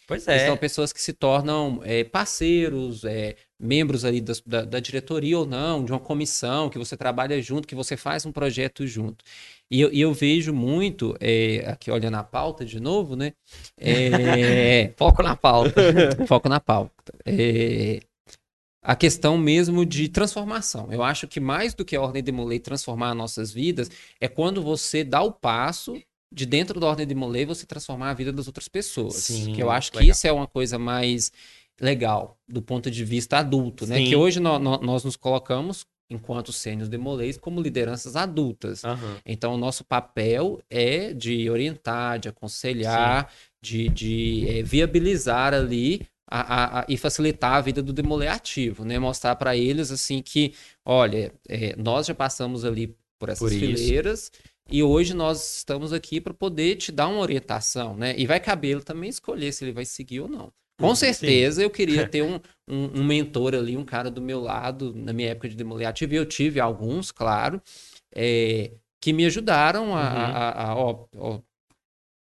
Pois E é. São pessoas que se tornam é, parceiros, é, membros ali das- da, da diretoria ou não, de uma comissão, que você trabalha junto, que você faz um projeto junto. E eu, e eu vejo muito, é, aqui olhando a pauta de novo, né? É, Foco na pauta. foco na pauta. É, a questão mesmo de transformação. Eu acho que mais do que a Ordem de Molay transformar nossas vidas, é quando você dá o passo de dentro da Ordem de Molay você transformar a vida das outras pessoas. Sim, que eu acho que legal. isso é uma coisa mais legal do ponto de vista adulto, né? Sim. Que hoje nó- nó- nós nos colocamos, enquanto sênios de Molay, como lideranças adultas. Aham. Então, o nosso papel é de orientar, de aconselhar, de, de eh, viabilizar ali a, a- a- e facilitar a vida do demolê ativo, né? Mostrar para eles assim que, olha, eh, nós já passamos ali por essas Por fileiras e hoje nós estamos aqui para poder te dar uma orientação, né? E vai caber ele também escolher se ele vai seguir ou não. Com certeza eu queria ter um, um, um mentor ali, um cara do meu lado, na minha época de demolê ativo, e eu tive alguns, claro, é, que me ajudaram a, Uhum. a, a- a- ó, ó,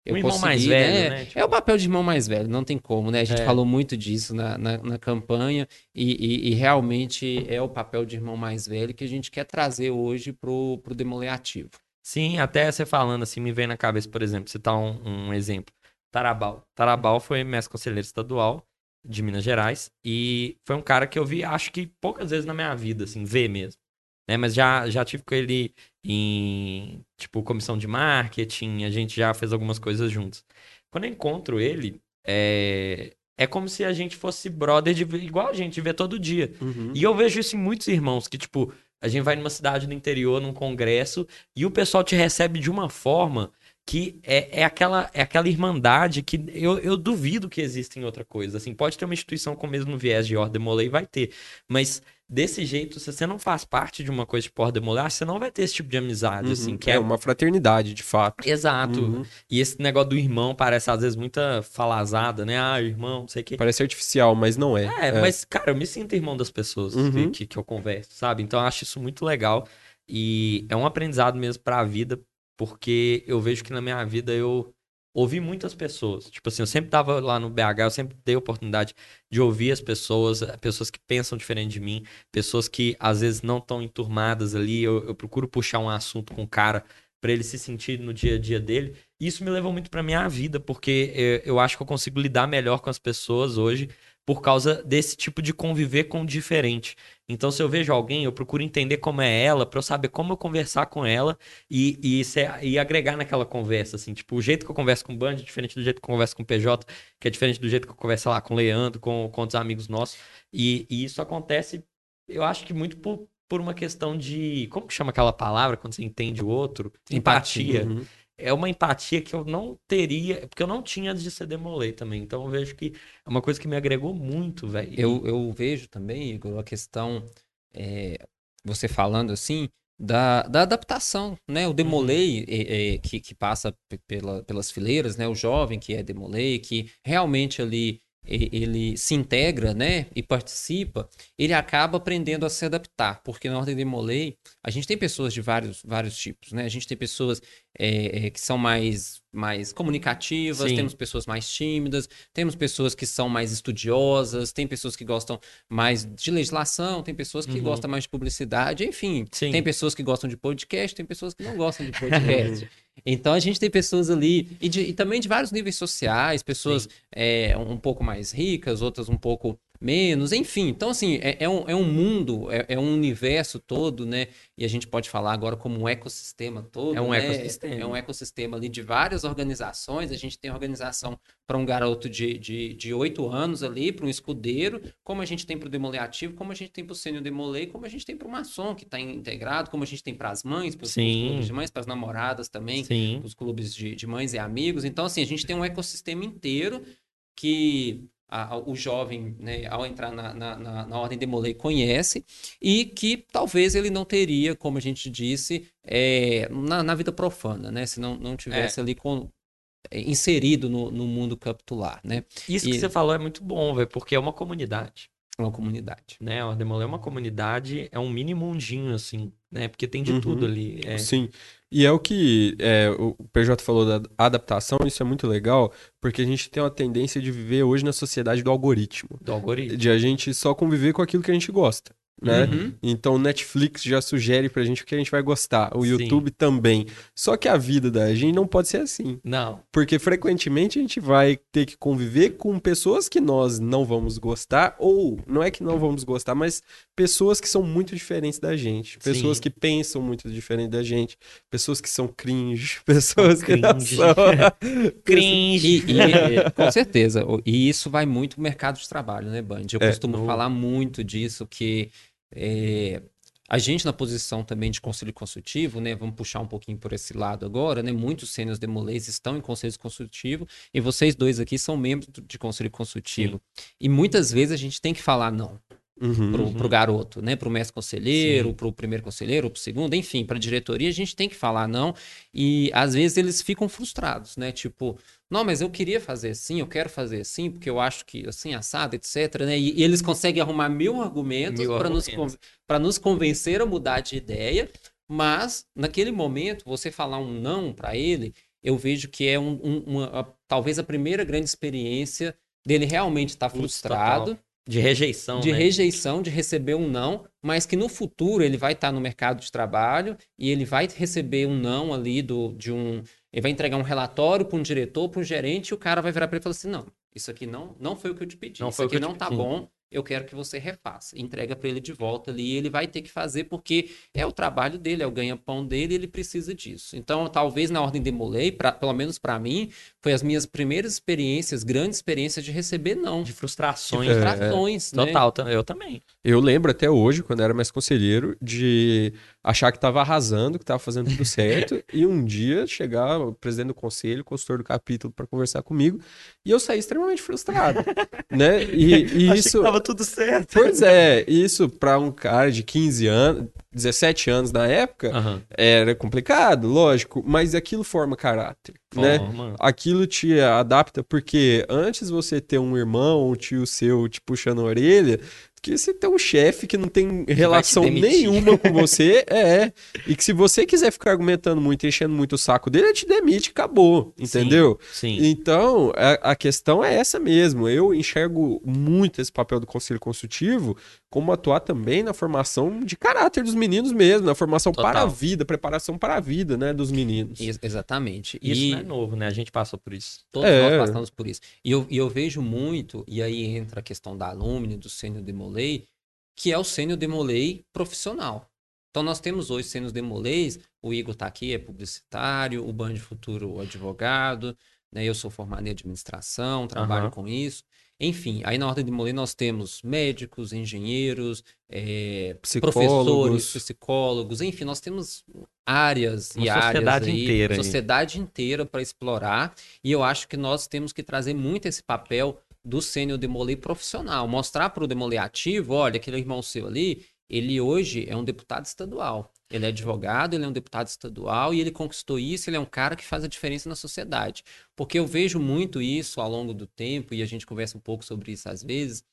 eu Um irmão mais velho, né? né? Tipo- É o papel de irmão mais velho, não tem como, né? A gente É. falou muito disso na, na, na campanha e, e- e realmente é o papel de irmão mais velho que a gente quer trazer hoje pro, pro Demolê Ativo. Sim, até você falando assim, me vem na cabeça, por exemplo, citar um, um exemplo. Tarabal. Tarabal foi mestre conselheiro estadual de Minas Gerais. E foi um cara que eu vi, acho que poucas vezes na minha vida, assim, ver mesmo. Né? Mas já, já tive com ele em, tipo, comissão de marketing, a gente já fez algumas coisas juntos. Quando eu encontro ele, é, é como se a gente fosse brother de, igual a gente vê todo dia. Uhum. E eu vejo isso em muitos irmãos, que, tipo, a gente vai numa cidade do interior, num congresso, e o pessoal te recebe de uma forma que é, é, aquela, é aquela irmandade que eu, eu duvido que exista em outra coisa. Assim, pode ter uma instituição com o mesmo viés de ordem molei, vai ter. Mas desse jeito, se você não faz parte de uma coisa de ordem molei, você não vai ter esse tipo de amizade, Uhum. assim, que é, é... uma fraternidade, de fato. Exato. Uhum. E esse negócio do irmão parece, às vezes, muita falazada, né? Ah, irmão, não sei o quê. Parece artificial, mas não é. É, mas, cara, eu me sinto irmão das pessoas Uhum. que, que eu converso, sabe? Então eu acho isso muito legal. E é um aprendizado mesmo pra vida, porque eu vejo que na minha vida eu ouvi muitas pessoas. Tipo assim, eu sempre tava lá no BH, eu sempre dei oportunidade de ouvir as pessoas, eh, pessoas que pensam diferente de mim, pessoas que às vezes não estão enturmadas ali. Eu, eu procuro puxar um assunto com o cara pra ele se sentir no dia a dia dele. Isso me levou muito pra minha vida, porque eu, eu acho que eu consigo lidar melhor com as pessoas hoje por causa desse tipo de conviver com o diferente. Então, se eu vejo alguém, eu procuro entender como é ela, pra eu saber como eu conversar com ela e, e, e agregar naquela conversa, assim. Tipo, o jeito que eu converso com o Band é diferente do jeito que eu converso com o PJ, que é diferente do jeito que eu converso, lá, com o Leandro, com, com outros amigos nossos. E, e isso acontece, eu acho que muito por, por uma questão de... Como que chama aquela palavra quando você entende o outro? Empatia. Empatia Uhum. É uma empatia que eu não teria, porque eu não tinha antes de ser Demolay também. Então eu vejo que é uma coisa que me agregou muito, velho. Eu, eu vejo também, Igor, a questão, é, você falando assim, da, da adaptação, né? O Demolay, é, é, que, que passa pe- pela, pelas fileiras, né? O jovem que é Demolay, que realmente ali ele se integra, né? E participa, ele acaba aprendendo a se adaptar, porque na Ordem Demolay, a gente tem pessoas de vários, vários tipos, né? A gente tem pessoas é, é, que são mais, mais comunicativas, Sim. temos pessoas mais tímidas, temos pessoas que são mais estudiosas, tem pessoas que gostam mais de legislação, tem pessoas que Uhum. gostam mais de publicidade, enfim. Sim. Tem pessoas que gostam de podcast, tem pessoas que não gostam de podcast. Então a gente tem pessoas ali, e, de- e também de vários níveis sociais, pessoas é, um pouco mais ricas, outras um pouco menos, enfim. Então, assim, é, é um, é um mundo, é, é um universo todo, né? E a gente pode falar agora como um ecossistema todo. É um né? ecossistema. É um ecossistema ali de várias organizações. A gente tem organização para um garoto de, de, de 8 anos ali, para um escudeiro, como a gente tem para o Demolei Ativo, como a gente tem para o Sênior Demolei, como a gente tem para o Maçom, que está integrado, como a gente tem para as mães, para os clubes de mães, para as namoradas também, os clubes de, de mães e amigos. Então, assim, a gente tem um ecossistema inteiro que a- a- o jovem, né, ao entrar na, na, na, na Ordem Demolei, conhece e que talvez ele não teria, como a gente disse, é, na, na vida profana, né? Se não, não tivesse ali com, é, inserido no, no mundo capitular, né? Isso E- que você falou é muito bom, velho, porque é uma comunidade, Uma comunidade. né? O Demolay é uma comunidade, é um mini mundinho, assim, né? Porque tem de Uhum. tudo ali. É, Sim. E é o que é, o PJ falou da adaptação, isso é muito legal, porque a gente tem uma tendência de viver hoje na sociedade do algoritmo. do algoritmo. De a gente só conviver com aquilo que a gente gosta. Né? Uhum. Então o Netflix já sugere pra gente o que a gente vai gostar, o Sim. YouTube também. Só que a vida da gente não pode ser assim. Não. Porque frequentemente a gente vai ter que conviver com pessoas que nós não vamos gostar, ou não é que não vamos gostar, mas pessoas que são muito diferentes da gente. Pessoas Sim. que pensam muito diferente da gente. Pessoas que são cringe. Pessoas que não Cringe. são. Cringe. E, e- com certeza. E isso vai muito pro mercado de trabalho, né, Band? Eu É, costumo falar muito disso, que é, a gente na posição também de conselho consultivo, né? Vamos puxar um pouquinho por esse lado agora, né? Muitos sênios demolês estão em conselho consultivo e vocês dois aqui são membros de conselho consultivo. E muitas vezes a gente tem que falar não Uhum. pro, Uhum. pro garoto, né? Pro mestre conselheiro, Sim. pro primeiro conselheiro, pro segundo, enfim, pra diretoria a gente tem que falar não. E às vezes eles ficam frustrados, né? Tipo, não, mas eu queria fazer assim, eu quero fazer assim, porque eu acho que assim, assado, etc, né? E, e eles conseguem arrumar mil argumentos para nos, pra nos convencer a mudar de ideia, mas naquele momento, você falar um não para ele, eu vejo que é um- um- uma, talvez a primeira grande experiência dele realmente estar Putz, frustrado. De rejeição, de né? rejeição, de receber um não, mas que no futuro ele vai estar no mercado de trabalho e ele vai receber um não ali do, de um. Ele vai entregar um relatório para um diretor, para um gerente, e o cara vai virar para ele e falar assim: não, Isso aqui não, não foi o que eu te pedi. Não Isso foi o aqui não tá pedi. bom. Eu quero que você refaça. Entrega para ele de volta ali. Ele vai ter que fazer porque é o trabalho dele, é o ganha-pão dele, ele precisa disso. Então, talvez na ordem de Molay, pra, pelo menos para mim, foi as minhas primeiras experiências, grandes experiências de receber não. De De frustrações. frustrações, né? Total, ta- eu também. Eu lembro até hoje, quando eu era mais conselheiro, de achar que tava arrasando, que tava fazendo tudo certo, e um dia chegar o presidente do conselho, o consultor do capítulo, para conversar comigo, e eu saí extremamente frustrado, né? E, e isso... que tava tudo certo. Pois é, isso para um cara de 15 anos, 17 anos na época, Aham. era complicado, lógico, mas aquilo forma caráter, né? Forma. Aquilo te adapta, porque antes você ter um irmão ou um tio seu te puxando a orelha, que você ter um chefe que não tem relação nenhuma com você, é. E que se você quiser ficar argumentando muito, enchendo muito o saco dele, ele te demite, acabou, entendeu? Sim. Então, a, a questão é essa mesmo. Eu enxergo muito esse papel do conselho consultivo como atuar também na formação de caráter dos meninos mesmo, na formação Total. para a vida, preparação para a vida, né, dos meninos. Ex- Exatamente. Isso e não é novo, né? A gente passou por isso. todos É. nós passamos por isso. E eu, e eu vejo muito, e aí entra a questão da alumni, do sênior demolei, que é o sênior demolei profissional. Então nós temos hoje sênios demolês, o Igor está aqui, é publicitário, o Band Futuro advogado, né? Eu sou formado em administração, trabalho Aham. com isso. Enfim, aí na ordem de demolei nós temos médicos, engenheiros, eh, professores, Psicólogos. psicólogos, enfim, nós temos áreas Uma e áreas sociedade aí, inteira aí. sociedade inteira para explorar. E eu acho que nós temos que trazer muito esse papel do sênior demolei profissional, mostrar para o demolei ativo, olha, aquele irmão seu ali, ele hoje é um deputado estadual. Ele é advogado, ele é um deputado estadual e ele conquistou isso, ele é um cara que faz a diferença na sociedade. Porque eu vejo muito isso ao longo do tempo e a gente conversa um pouco sobre isso às vezes,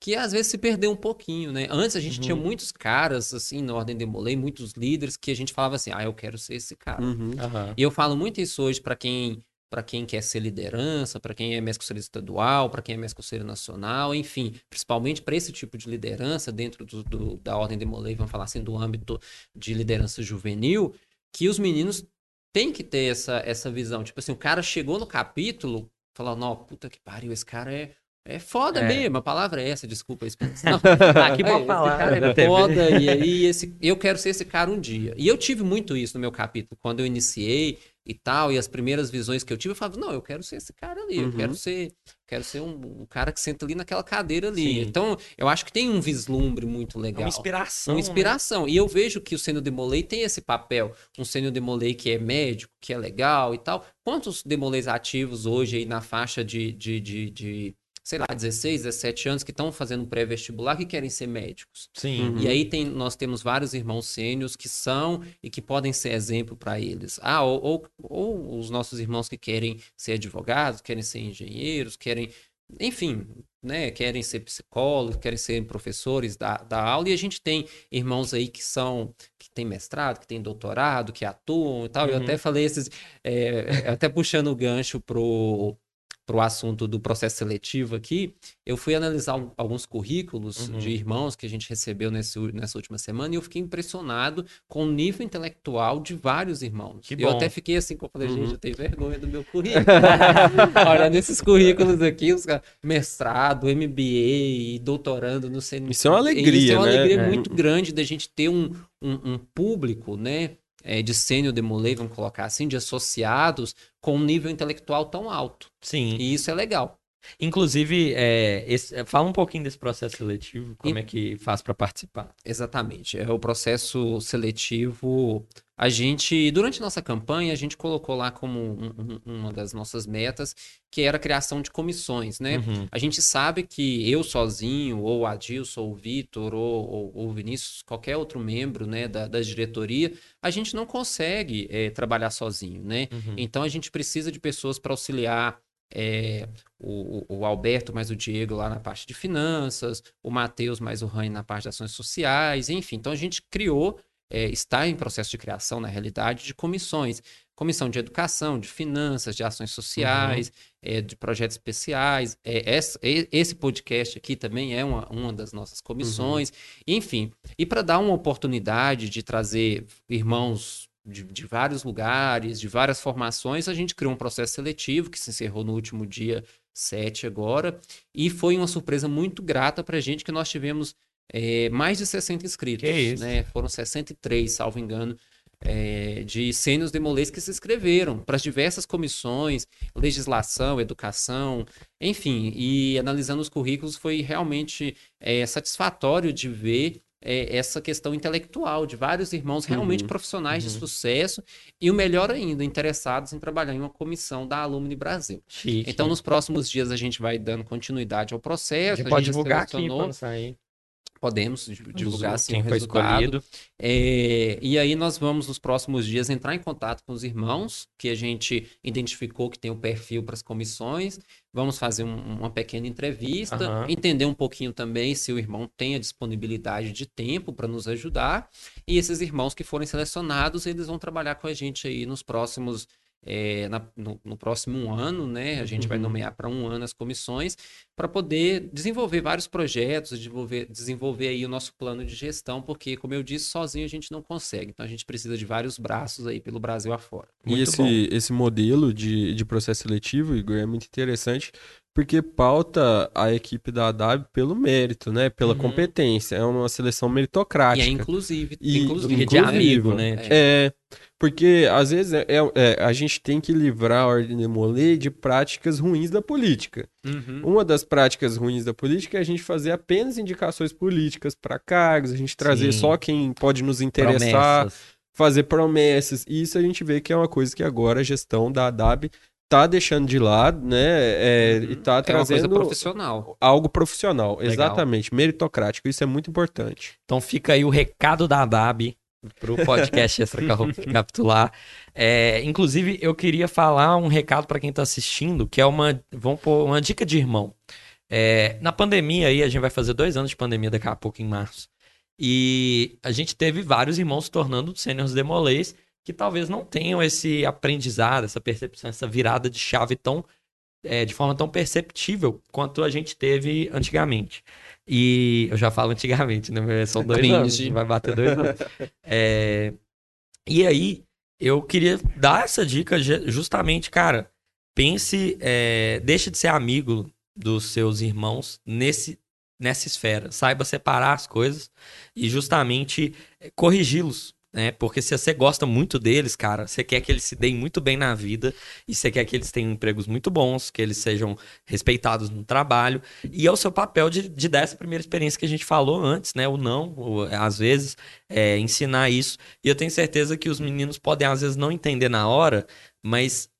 que às vezes se perdeu um pouquinho, né? Antes a gente Uhum. tinha muitos caras, assim, na Ordem Demolei, muitos líderes que a gente falava assim, ah, eu quero ser esse cara. Uhum. Aham. E eu falo muito isso hoje para quem para quem quer ser liderança, para quem é mestre conselheiro estadual, para quem é mestre conselheiro nacional, enfim, principalmente para esse tipo de liderança dentro do, do- da ordem de Molay, vamos falar assim, do âmbito de liderança juvenil, que os meninos têm que ter essa, essa visão. Tipo assim, o cara chegou no capítulo, falou, não, puta que pariu, esse cara é, é foda É. mesmo, a palavra é essa, desculpa a expressão. Aqui pode esse cara é foda, e aí esse, eu quero ser esse cara um dia. E eu tive muito isso no meu capítulo, quando eu iniciei e tal, e as primeiras visões que eu tive, eu falava, não, eu quero ser esse cara ali, eu Uhum. quero ser, quero ser um, um cara que senta ali naquela cadeira ali. Sim. Então, eu acho que tem um vislumbre muito É legal. uma inspiração. Uma né? inspiração. E eu vejo que o Sênior Demolei tem esse papel. Um Sênior Demolei que é médico, que é legal e tal. Quantos Demolês ativos hoje aí na faixa de, de, de, de, sei lá, 16, 17 anos que estão fazendo pré-vestibular que querem ser médicos? Sim. Uhum. E aí tem, nós temos vários irmãos sênios que são e que podem ser exemplo para eles. Ah, ou, ou, ou os nossos irmãos que querem ser advogados, querem ser engenheiros, querem, enfim, né, querem ser psicólogos, querem ser professores da, da aula. E a gente tem irmãos aí que são, que têm mestrado, que têm doutorado, que atuam e tal. Eu Uhum. até falei esses, é, até puxando o gancho pro para o assunto do processo seletivo aqui, eu fui analisar um- alguns currículos Uhum. de irmãos que a gente recebeu nesse, nessa última semana e eu fiquei impressionado com o nível intelectual de vários irmãos. Que eu até fiquei assim, eu falei, Uhum. gente, eu tenho vergonha do meu currículo. Olha, nesses currículos aqui, os caras, mestrado, MBA e doutorando, não sei. Isso é uma Isso alegria, é uma né? alegria É. muito grande da gente ter um, um, um público, né? É, de sênior demolei, vamos colocar assim, de associados com um nível intelectual tão alto. Sim. E isso é legal. Inclusive, é, esse- fala um pouquinho desse processo seletivo, como E- é que faz para participar. Exatamente. É o processo seletivo. A gente, durante nossa campanha, a gente colocou lá como um- um- uma das nossas metas, que era a criação de comissões, né? Uhum. A gente sabe que eu sozinho, ou o Adilson, ou o Vitor, ou, ou, ou o Vinícius, qualquer outro membro né, da, da diretoria, a gente não consegue eh, trabalhar sozinho, né? Uhum. Então a gente precisa de pessoas para auxiliar é, o, o- o Alberto mais o Diego lá na parte de finanças, o Matheus mais o Rani na parte de ações sociais, enfim. Então a gente criou, é, está em processo de criação, na realidade, de comissões. Comissão de educação, de finanças, de ações sociais, é, de projetos especiais. É, e- esse podcast aqui também é uma, uma das nossas comissões. Enfim, e para dar uma oportunidade de trazer irmãos de, de vários lugares, de várias formações, a gente criou um processo seletivo que se encerrou no último dia sete agora. E foi uma surpresa muito grata para a gente que nós tivemos é, mais de 60 inscritos. Que isso. Né? Foram 63, salvo engano, é, de sênios demolês que se inscreveram para as diversas comissões, legislação, educação, enfim. E analisando os currículos foi realmente é, satisfatório de ver é, essa questão intelectual de vários irmãos realmente Uhum, profissionais de uhum. sucesso e o melhor ainda, interessados em trabalhar em uma comissão da Alumni Brasil. Chique. Então, nos próximos dias a gente vai dando continuidade ao a processo. gente pode divulgar aqui quando sair. Podemos di- divulgar Os- sim quem o resultado. É, e aí nós vamos nos próximos dias entrar em contato com os irmãos que a gente identificou que tem o perfil para as comissões. Vamos fazer um- uma pequena entrevista, Aham. entender um pouquinho também se o irmão tem a disponibilidade de tempo para nos ajudar. E esses irmãos que forem selecionados, eles vão trabalhar com a gente aí nos próximos é, na- no, no próximo ano, né? A gente vai Uhum. nomear para um ano as comissões para poder desenvolver vários projetos, desenvolver, desenvolver aí o nosso plano de gestão, porque, como eu disse, sozinho a gente não consegue. Então a gente precisa de vários braços aí pelo Brasil afora. E Muito esse, bom. esse modelo de, de processo seletivo, Igor, é muito interessante porque pauta a equipe da ADAB pelo mérito, né? Pela Uhum. competência. É uma seleção E meritocrática. é inclusive, E- inclusive de amigo, né? É. É, porque às vezes é, é- a gente tem que livrar a ordem de Molay de práticas ruins da política. Uhum. Uma das práticas ruins da política é a gente fazer apenas indicações políticas para cargos, a gente trazer Sim. só quem pode nos interessar, Promessas. fazer promessas. E isso a gente vê que é uma coisa que agora a gestão da ADAB tá deixando de lado, né? É, E tá É trazendo profissional. algo profissional, Legal. exatamente, meritocrático. Isso é muito importante. Então fica aí o recado da DAB pro podcast Extracapitular. É, inclusive, eu queria falar um recado para quem tá assistindo, que é uma, vamos pôr, uma dica de irmão. É, na pandemia aí, a gente vai fazer dois anos de pandemia daqui a pouco, em março. E a gente teve vários irmãos se tornando sêniors demolês que talvez não tenham esse aprendizado, essa percepção, essa virada de chave tão é, de forma tão perceptível quanto a gente teve antigamente. E eu já falo antigamente, né? São dois anos, vai bater dois anos. É, e aí, eu queria dar essa dica ju- justamente, cara, pense, é, deixe de ser amigo dos seus irmãos nesse, nessa esfera. Saiba separar as coisas e justamente corrigi-los. Né? Porque se você gosta muito deles, cara, você quer que eles se deem muito bem na vida e você quer que eles tenham empregos muito bons, que eles sejam respeitados no trabalho. E é o seu papel de, de dar essa primeira experiência que a gente falou antes, né? O não, o- às vezes, é, ensinar isso. E eu tenho certeza que os meninos podem, às vezes, não entender na hora, mas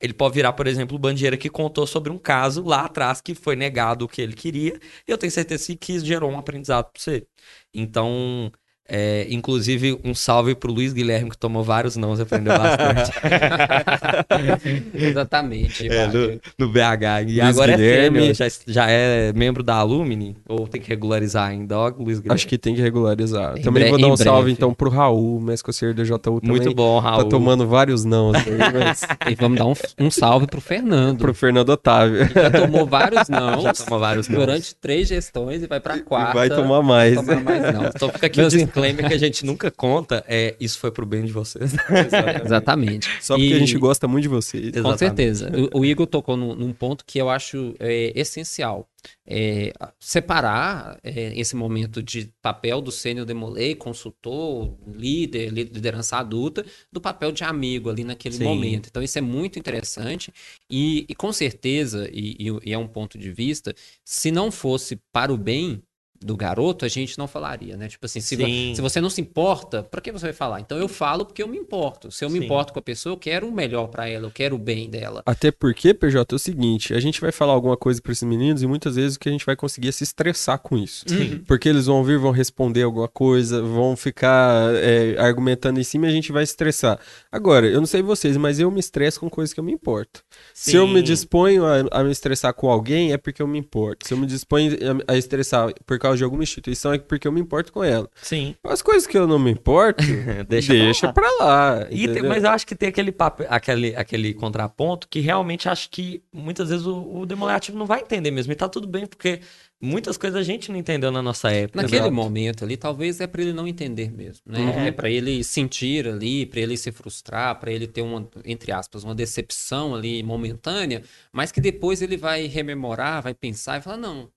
ele pode virar, por exemplo, o Bandeira que contou sobre um caso lá atrás que foi negado o que ele queria. E eu tenho certeza que isso gerou um aprendizado pra você. Então, é, inclusive, um salve pro Luiz Guilherme, que tomou vários nãos e aprendeu bastante. Exatamente. É, no, no BH. E Luiz agora Guilherme. é sênior, já, já é membro da Alumni? Ou tem que regularizar ainda? Ó, Luiz Guilherme. Acho que tem que regularizar. Em também bre- vou dar um salve breve. então pro Raul, mestre do JU também. Muito bom, Raul. Tá tomando vários não aí, mas E vamos dar um, um salve pro Fernando. pro Fernando Otávio. que Já tomou vários não Já tomou vários nãos. durante três gestões e vai pra E quarta. vai tomar mais. tomar mais não. Então fica aqui Meus disclaimer que a gente nunca conta. É, isso foi pro bem de vocês. Exatamente. Só porque E- a gente gosta muito de vocês. Com Exatamente. certeza. O, o Igor tocou num, num ponto que eu acho é, essencial. É, separar é, esse momento de papel do sênior demolei, consultor, líder, li- liderança adulta, do papel de amigo ali naquele Sim. momento. Então, isso é muito interessante e, e com certeza, e, e- e é um ponto de vista, se não fosse para o bem do garoto, a gente não falaria, né? Tipo assim, se, Sim. se você não se importa, pra que você vai falar? Então eu falo porque eu me importo. Se eu me Sim. importo com a pessoa, eu quero o melhor pra ela, eu quero o bem dela. Até porque, PJ, é o seguinte, a gente vai falar alguma coisa pra esses meninos e muitas vezes o que a gente vai conseguir é se estressar com isso. Sim. Porque eles vão vir, vão responder alguma coisa, vão ficar é, argumentando em cima e a gente vai estressar. Agora, eu não sei vocês, mas eu me estresso com coisas que eu me importo. Se eu me Sim. disponho a, a me estressar com alguém, é porque eu me importo. Se eu me disponho a, a estressar por causa causa de alguma instituição, é porque eu me importo com ela. Sim. As coisas que eu não me importo, Deixa deixa, pra pra lá. E tem- mas eu acho que tem aquele, papo, aquele, aquele contraponto que realmente acho que muitas vezes o, o demolativo não vai entender mesmo. E tá tudo bem, porque muitas coisas a gente não entendeu na nossa época. Naquele né? momento ali, talvez é para ele não entender mesmo, né? Uhum. É para ele sentir ali, para ele se frustrar, para ele ter uma, entre aspas, uma decepção ali momentânea, mas que depois ele vai rememorar, vai pensar e falar, não,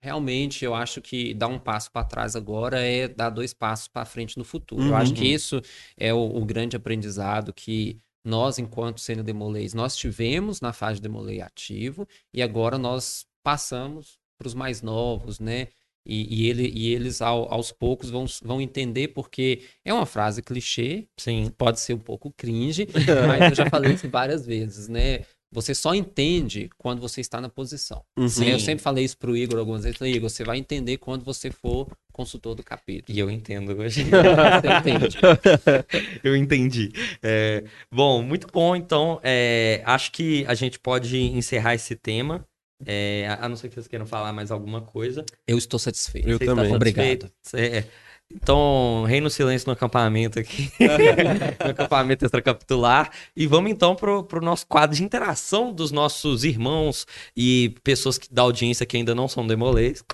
realmente eu acho que dar um passo para trás agora é dar dois passos para frente no futuro. Eu acho que Uhum. isso é o, o grande aprendizado que nós, enquanto sendo demolês, nós tivemos na fase de demolei ativo e agora nós passamos para os mais novos, né? E, e, ele, e eles, ao- aos poucos, vão, vão entender, porque é uma frase clichê, Sim. pode ser um pouco cringe, mas eu já falei isso várias vezes, né? Você só entende quando você está na posição. Uhum. Sim. Eu sempre falei isso pro Igor algumas vezes. Falei, Igor, você vai entender quando você for consultor do capítulo. E eu entendo hoje. Você entende? eu entendi. É, bom, muito bom. Então, é, acho que a gente pode encerrar esse tema. É, a não ser que vocês queiram falar mais alguma coisa. Eu estou satisfeito. Eu Você também. satisfeito? Obrigado. Cê- Então, reino silêncio no acampamento aqui. no acampamento extracapitular. E vamos então pro, pro nosso quadro de interação dos nossos irmãos e pessoas que, da audiência que ainda não são demolês,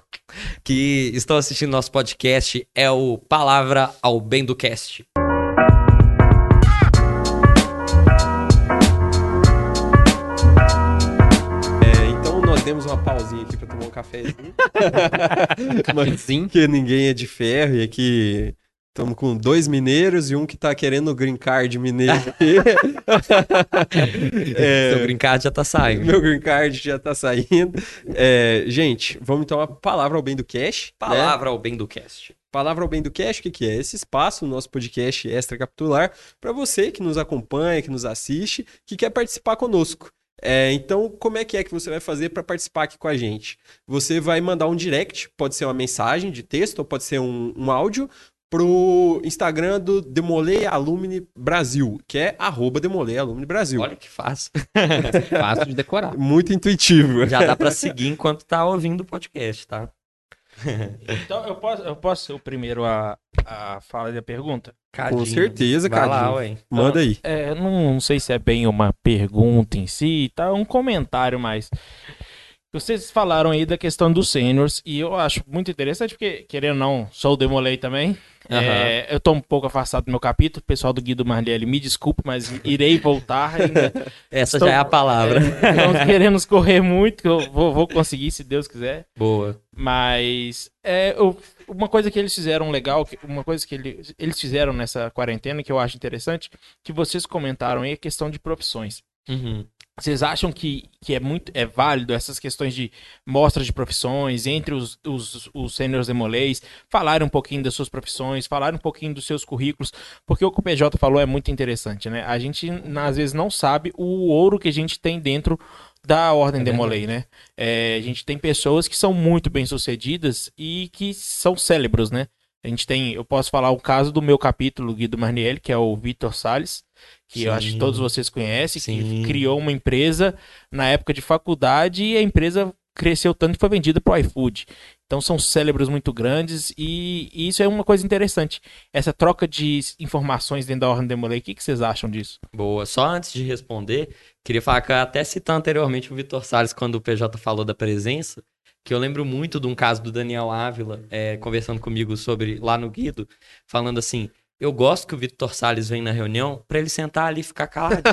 que estão assistindo nosso podcast. É o Palavra ao Bem do Cast. Demos uma pausinha aqui pra tomar um cafezinho. Mas Cafezinho. que ninguém é de ferro e aqui estamos com dois mineiros e um que tá querendo o green card mineiro aqui. É, Seu brincar já tá saindo. meu green card já tá saindo. É, gente, vamos então a palavra ao bem do cash. né? Palavra ao Bem do Cast. Palavra ao Bem do Cash, o que, que é? Esse espaço, o nosso podcast extra capitular, para você que nos acompanha, que nos assiste, que quer participar conosco. É, então, como é que é que você vai fazer para participar aqui com a gente? Você vai mandar um direct, pode ser uma mensagem de texto ou pode ser um, um áudio, pro Instagram do Demolei Alumni Brasil, que é arroba Demolei Alumni Brasil. Olha que fácil. Fácil de decorar. Muito intuitivo. Já dá pra seguir enquanto tá ouvindo o podcast, tá? Então, eu posso, eu posso ser o primeiro a, a falar da pergunta? Com certeza, Vai lá, Cadinho. ué. Manda aí. É, não, não sei se é bem uma pergunta em si, tá? Um comentário mais. Vocês falaram aí da questão dos seniors e eu acho muito interessante porque, querendo ou não, sou o Demolei também. É, eu tô um pouco afastado do meu capítulo. O pessoal do Guido Marlielli, me desculpe, mas irei voltar ainda. Essa Estou- já é a palavra. Não queremos correr muito, que eu vou, vou conseguir, se Deus quiser. Boa. Mas é, eu- uma coisa que eles fizeram legal, uma coisa que ele- eles fizeram nessa quarentena que eu acho interessante, que vocês comentaram aí, é a questão de profissões. Uhum. Vocês acham que, que é muito é válido essas questões de mostras de profissões entre os, os, os seniors demolês, falarem um pouquinho das suas profissões, falarem um pouquinho dos seus currículos, porque o que o PJ falou é muito interessante, né? A gente às vezes não sabe o ouro que a gente tem dentro da Ordem É Demolei, né? É, a gente tem pessoas que são muito bem sucedidas e que são cérebros, né? A gente tem, eu posso falar o caso do meu capítulo, Guido Marniel, que é o Vitor Salles, que eu acho que Sim. todos vocês conhecem, Sim. que criou uma empresa na época de faculdade e a empresa cresceu tanto que foi vendida para o iFood. Então são cérebros muito grandes e, e isso é uma coisa interessante. Essa troca de informações dentro da Ordem Demolei, o que, que vocês acham disso? Boa. Só antes de responder, queria falar que eu até citar anteriormente o Vitor Salles quando o PJ falou da presença, que eu lembro muito de um caso do Daniel Ávila é, conversando comigo sobre lá no Guido, falando assim. Eu gosto que o Vitor Salles vem na reunião pra ele sentar ali e ficar caladinho.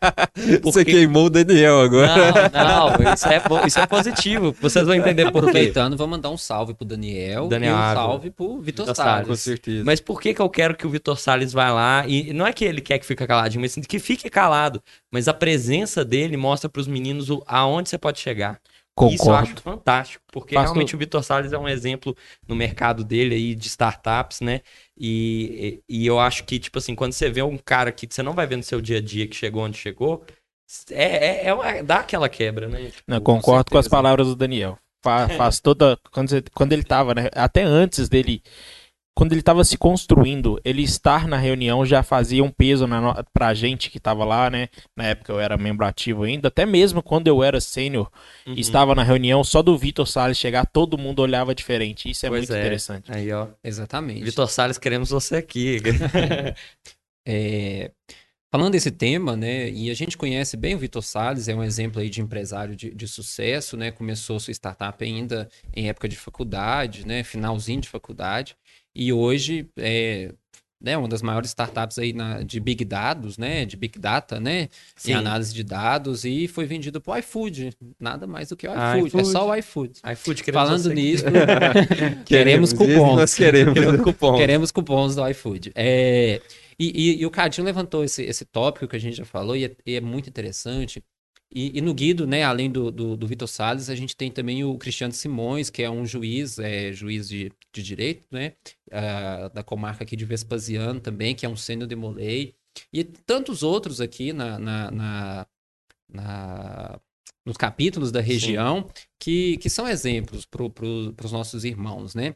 Você queimou o Daniel agora. Não, não, isso é, isso é positivo. Vocês vão entender por quê. Aproveitando, vou mandar um salve pro Daniel, Daniel e um Ávila. salve pro Vitor Vitor Salles. Com certeza. Mas por que, que eu quero que o Vitor Salles vá lá? E não é que ele quer que fique caladinho, mas que fique calado. Mas a presença dele mostra pros meninos o, aonde você pode chegar. Isso eu acho fantástico, porque Faço- realmente o Vitor Salles é um exemplo no mercado dele aí de startups, né? E, e eu acho que, tipo assim, quando você vê um cara que você não vai ver no seu dia a dia que chegou onde chegou, é, é, é uma- dá aquela quebra, né? Tipo, Não, concordo com, as certeza. palavras do Daniel. Fa- Faz toda. Quando, você- quando ele tava, né? Até antes dele quando ele estava se construindo, ele estar na reunião já fazia um peso na pra gente que estava lá, né? Na época eu era membro ativo ainda, até mesmo quando eu era sênior Uhum. e estava na reunião, só do Vitor Salles chegar, todo mundo olhava diferente. Isso é Pois muito é. interessante. Aí, ó. Exatamente. Vitor Salles, queremos você aqui. É, falando desse tema, né, e a gente conhece bem o Vitor Salles, é um exemplo aí de empresário de, de sucesso, né, começou sua startup ainda em época de faculdade, né, finalzinho de faculdade, e hoje é né, uma das maiores startups aí na, de Big Dados, né, de Big Data, né, Sim. em análise de dados, e foi vendido para o iFood, nada mais do que o Ah, iFood, é iFood. só o iFood. iFood, queremos Falando nisso, queremos Esse cupons. Nós queremos. Queremos cupom. Queremos cupons do iFood. É, e, e- e o Cadinho levantou esse, esse tópico que a gente já falou e é, e é muito interessante. E, e no Guido, né, além do, do, do Vitor Salles, a gente tem também o Cristiano Simões, que é um juiz, é, juiz de, de direito, né, ah, da comarca aqui de Vespasiano também, que é um sênior de Molay. E tantos outros aqui na, na, na- na- nos capítulos da região que, que são exemplos para pro, os nossos irmãos, né?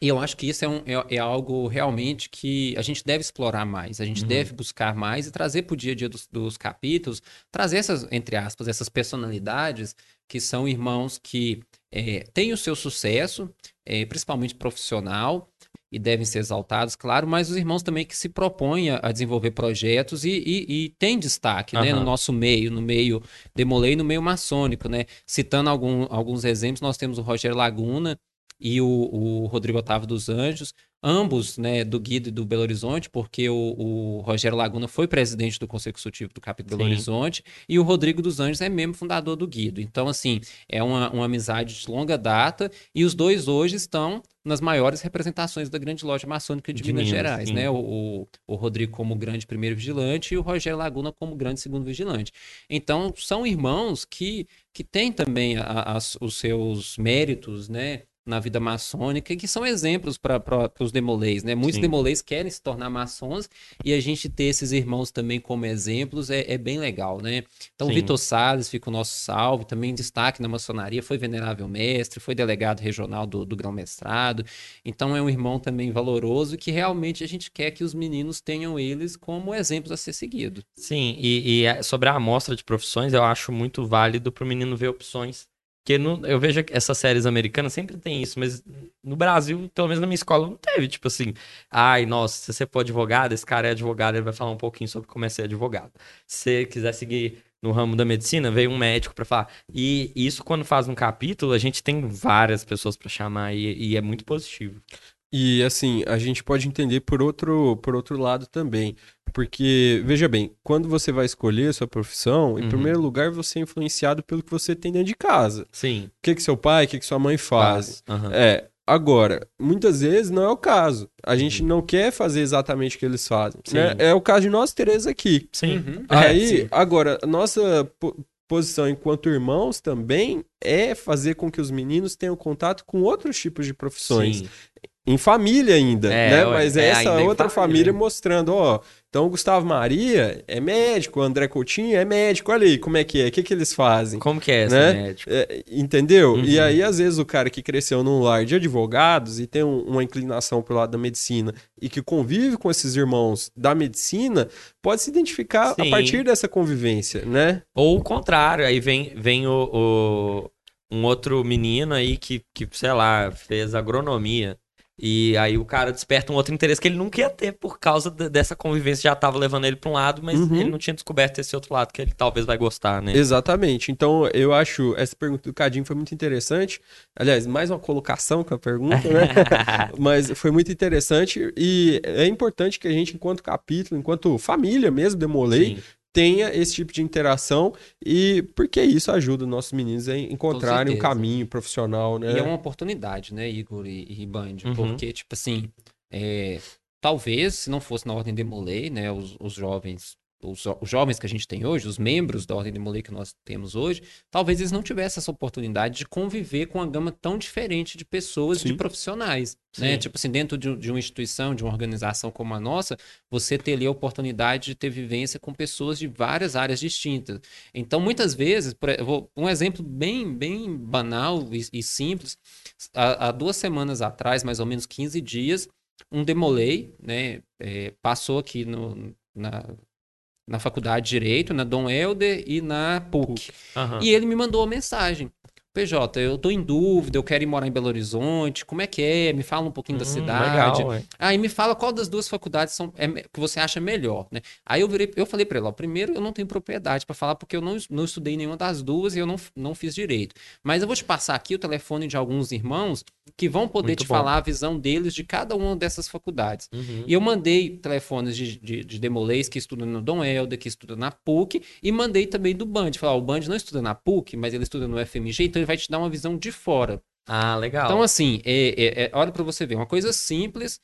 E eu acho que isso é, um- é- é algo realmente que a gente deve explorar mais, a gente Uhum. deve buscar mais e trazer para o dia a dia dos, dos capítulos, trazer essas, entre aspas, essas personalidades que são irmãos que é, têm o seu sucesso, é, principalmente profissional, e devem ser exaltados, claro, mas os irmãos também que se propõem a, desenvolver projetos e, e, e têm destaque né, Aham. no nosso meio, no meio Demolei e no meio maçônico, né? Citando algum- alguns exemplos, nós temos o Rogério Laguna, e o, o Rodrigo Otávio dos Anjos, ambos né, do Guido e do Belo Horizonte, porque o, o Rogério Laguna foi presidente do Conselho Consultivo do capítulo Belo Sim. Horizonte e o Rodrigo dos Anjos é membro fundador do Guido. Então, assim, é uma, uma amizade de longa data e os dois hoje estão nas maiores representações da grande loja maçônica de, De Minas, Minas, Gerais, sim. né? O, o, Rodrigo como grande primeiro vigilante e o Rogério Laguna como grande segundo vigilante. Então, são irmãos que, que têm também a- as- os seus méritos, né? Na vida maçônica, e que são exemplos para os demolês, né? Muitos Sim. demolês querem se tornar maçons e a gente ter esses irmãos também como exemplos é, é bem legal, né? Então, Sim. Vitor Salles fica o nosso salve, também destaque na maçonaria, foi venerável mestre, foi delegado regional do, do grão-mestrado. Então, é um irmão também valoroso que realmente a gente quer que os meninos tenham eles como exemplos a ser seguido. Sim, e, e é- sobre a amostra de profissões, eu acho muito válido pro menino ver opções. Porque no- eu vejo essas séries americanas sempre tem isso, mas no Brasil, pelo menos na minha escola, não teve. Tipo assim, ai, nossa, se você for advogado, esse cara é advogado, ele vai falar um pouquinho sobre como é ser advogado. Se você quiser seguir no ramo da medicina, veio um médico pra falar. E isso, quando faz um capítulo, a gente tem várias pessoas pra chamar e, e é muito positivo. E assim, a gente pode entender por outro, por outro lado também. Porque, veja bem, quando você vai escolher a sua profissão, em Uhum. primeiro lugar você é influenciado pelo que você tem dentro de casa. Sim. O que, que seu pai, o que, que sua mãe fazem. Aham. É, agora, muitas vezes não é o caso. A gente Uhum. não quer fazer exatamente o que eles fazem. Né? É o caso de nós três aqui. Sim. Uhum. É, Aí, sim. agora, nossa po- posição enquanto irmãos também é fazer com que os meninos tenham contato com outros tipos de profissões. Sim. Em família ainda, É, né? Mas é, é, essa outra família. família mostrando, ó. Então, o Gustavo Maria é médico, o André Coutinho é médico. Olha aí como é que é, o que, que eles fazem. Como que é essa Né? médico? É, entendeu? E Uhum. aí, às vezes, o cara que cresceu num lar de advogados e tem um- uma inclinação pro lado da medicina e que convive com esses irmãos da medicina, pode se identificar Sim. a partir dessa convivência, né? Ou o contrário, aí vem, vem o, o- um outro menino aí que, que, sei lá, fez agronomia. E aí o cara desperta um outro interesse que ele nunca ia ter por causa de- dessa convivência, já tava levando ele pra um lado, mas Uhum. ele não tinha descoberto esse outro lado que ele talvez vai gostar, né? Exatamente. Então, eu acho essa pergunta do Cadinho foi muito interessante. Aliás, mais uma colocação com a pergunta, né? Mas foi muito interessante e é importante que a gente, enquanto capítulo, enquanto família mesmo, Demolei, Sim. Tenha esse tipo de interação e porque isso ajuda os nossos meninos a encontrarem um caminho profissional, né? E é uma oportunidade, né, Igor e, e Band? Uhum. Porque, tipo assim, é, talvez, se não fosse na Ordem de Molay, né, os, os jovens, os, jo- os jovens que a gente tem hoje, os membros da Ordem de Molay que nós temos hoje, talvez eles não tivessem essa oportunidade de conviver com uma gama tão diferente de pessoas, de Sim. profissionais, né? Tipo assim, dentro de, de uma instituição, de uma organização como a nossa, você ter ali a oportunidade de ter vivência com pessoas de várias áreas distintas. Então, muitas vezes, por, vou- um exemplo bem, bem banal e, e simples, há, há duas semanas atrás, mais ou menos 15 dias, um demolei, né? é, passou aqui no, na, na faculdade de Direito, na Dom Helder e na PUC. Aham. E ele me mandou uma mensagem. PJ, eu tô em dúvida, eu quero ir morar em Belo Horizonte, como é que é? Me fala um pouquinho da Hum, cidade. Legal, ué. Aí me fala qual das duas faculdades são, é, que você acha melhor, né? Aí eu virei, eu falei pra ele, ó, primeiro eu não tenho propriedade pra falar porque eu não, não estudei nenhuma das duas e eu não, não fiz direito. Mas eu vou te passar aqui o telefone de alguns irmãos que vão poder Muito te bom. falar a visão deles de cada uma dessas faculdades. Uhum. E eu mandei telefones de, de, de demolês que estudam no Dom Helder, que estuda na PUC, e mandei também do Band. Falar, o Band não estuda na PUC, mas ele estuda no FMG, então ele vai te dar uma visão de fora. Ah, legal. Então, assim, é, é, é- olha para você ver, uma coisa simples,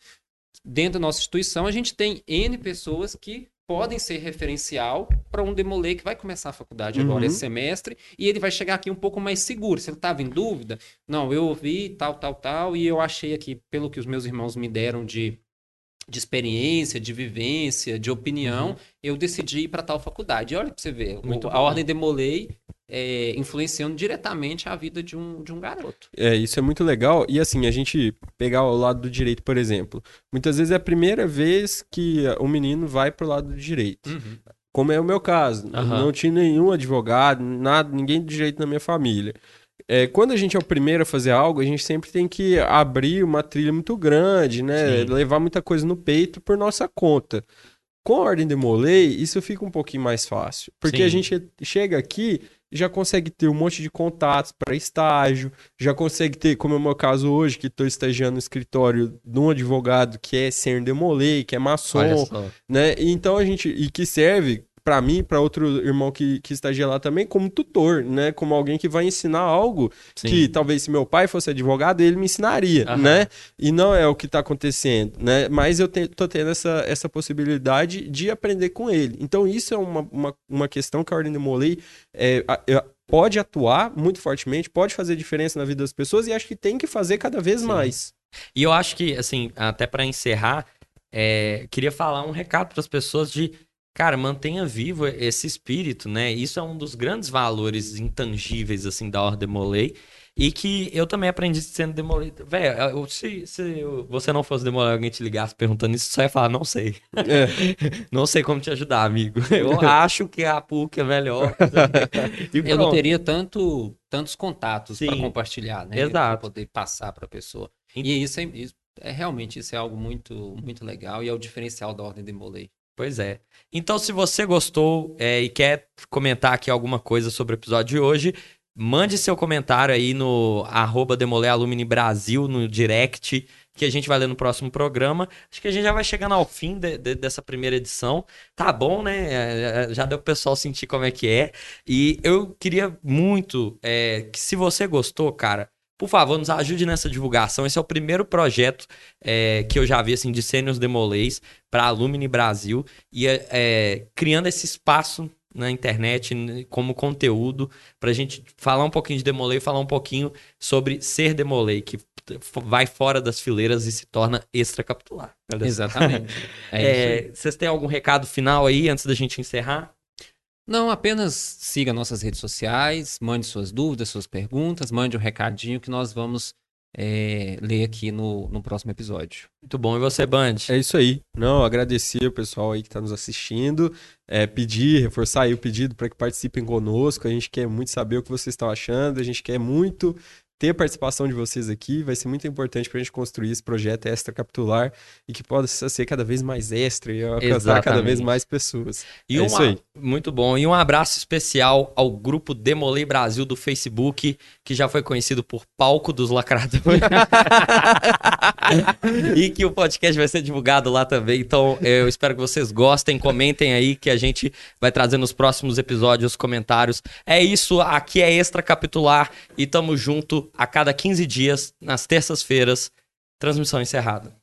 dentro da nossa instituição, a gente tem N pessoas que podem ser referencial para um demolê que vai começar a faculdade agora Uhum. esse semestre e ele vai chegar aqui um pouco mais seguro. Se ele estava em dúvida, não, eu ouvi tal, tal, tal, e eu achei aqui, pelo que os meus irmãos me deram de, de experiência, de vivência, de opinião, eu decidi ir para tal faculdade. E olha para você ver, o- Muito a bom. ordem demolei é, influenciando diretamente a vida de um, de um garoto. É, isso é muito legal. E assim, a gente pegar o lado do direito, por exemplo. Muitas vezes é a primeira vez que o menino vai pro lado do direito. Como é o meu caso. Aham. Não tinha nenhum advogado, nada, ninguém do direito na minha família. É, quando a gente é o primeiro a fazer algo, a gente sempre tem que abrir uma trilha muito grande, né? Sim. Levar muita coisa no peito por nossa conta. Com a ordem de molei, isso fica um pouquinho mais fácil. Porque Sim. a gente chega aqui já consegue ter um monte de contatos para estágio, já consegue ter, como é o meu caso hoje, que estou estagiando no escritório de um advogado que é sênior demolei, que é maçom, né? Então a gente e que serve para mim, para outro irmão que, que estagia lá também, como tutor, né? Como alguém que vai ensinar algo Sim. que talvez se meu pai fosse advogado, ele me ensinaria, Aham. né? E não é o que tá acontecendo, né? Mas eu te, tô tendo essa, essa possibilidade de aprender com ele. Então isso é uma, uma, uma questão que a Ordem de Molay é, é, pode atuar muito fortemente, pode fazer diferença na vida das pessoas e acho que tem que fazer cada vez Sim. mais. E eu acho que, assim, até pra encerrar, é, queria falar um recado para as pessoas de, cara, mantenha vivo esse espírito, né? Isso é um dos grandes valores intangíveis, assim, da Ordem Molay. E que eu também aprendi sendo demolei. Velho, se, se você não fosse demoler alguém te ligasse perguntando isso, você ia falar, não sei. É. Não sei como te ajudar, amigo. Eu acho que a PUC é melhor. Eu não teria tanto, tantos contatos para compartilhar, né? Exato. Pra poder passar para a pessoa. Ent- E isso é, isso é realmente isso é algo muito, muito legal e é o diferencial da Ordem de Molay. Pois é. Então, se você gostou é, e quer comentar aqui alguma coisa sobre o episódio de hoje, mande seu comentário aí no arroba Brasil, no direct, que a gente vai ler no próximo programa. Acho que a gente já vai chegando ao fim de- de- dessa primeira edição. Tá bom, né? É, é, Já deu pro pessoal sentir como é que é. E eu queria muito é, que se você gostou, cara, por favor, nos ajude nessa divulgação. Esse é o primeiro projeto é, que eu já vi assim, de Sêniors Demolês para Alumni Brasil e é, é, criando esse espaço na internet como conteúdo para a gente falar um pouquinho de Demolei e falar um pouquinho sobre ser Demolei, que vai fora das fileiras e se torna extracapitular. Exatamente. É. É, vocês têm algum recado final aí antes da gente encerrar? Não, apenas siga nossas redes sociais, mande suas dúvidas, suas perguntas, mande um recadinho que nós vamos é, ler aqui no, no próximo episódio. Muito bom. E você, Band? É isso aí. Não, agradecer o pessoal aí que está nos assistindo, é, pedir, reforçar aí o pedido para que participem conosco. A gente quer muito saber o que vocês estão achando, a gente quer muito ter a participação de vocês aqui. Vai ser muito importante para a gente construir esse projeto extracapitular e que possa ser cada vez mais extra e alcançar cada vez Exatamente. mais pessoas. E É um isso aí. Muito bom. E um abraço especial ao grupo Demolei Brasil do Facebook, que já foi conhecido por Palco dos Lacradores. e que o podcast vai ser divulgado lá também. Então, eu espero que vocês gostem, comentem aí que a gente vai trazer nos próximos episódios comentários. É isso, aqui é Extra Capitular e tamo junto a cada 15 dias, nas terças-feiras. Transmissão encerrada.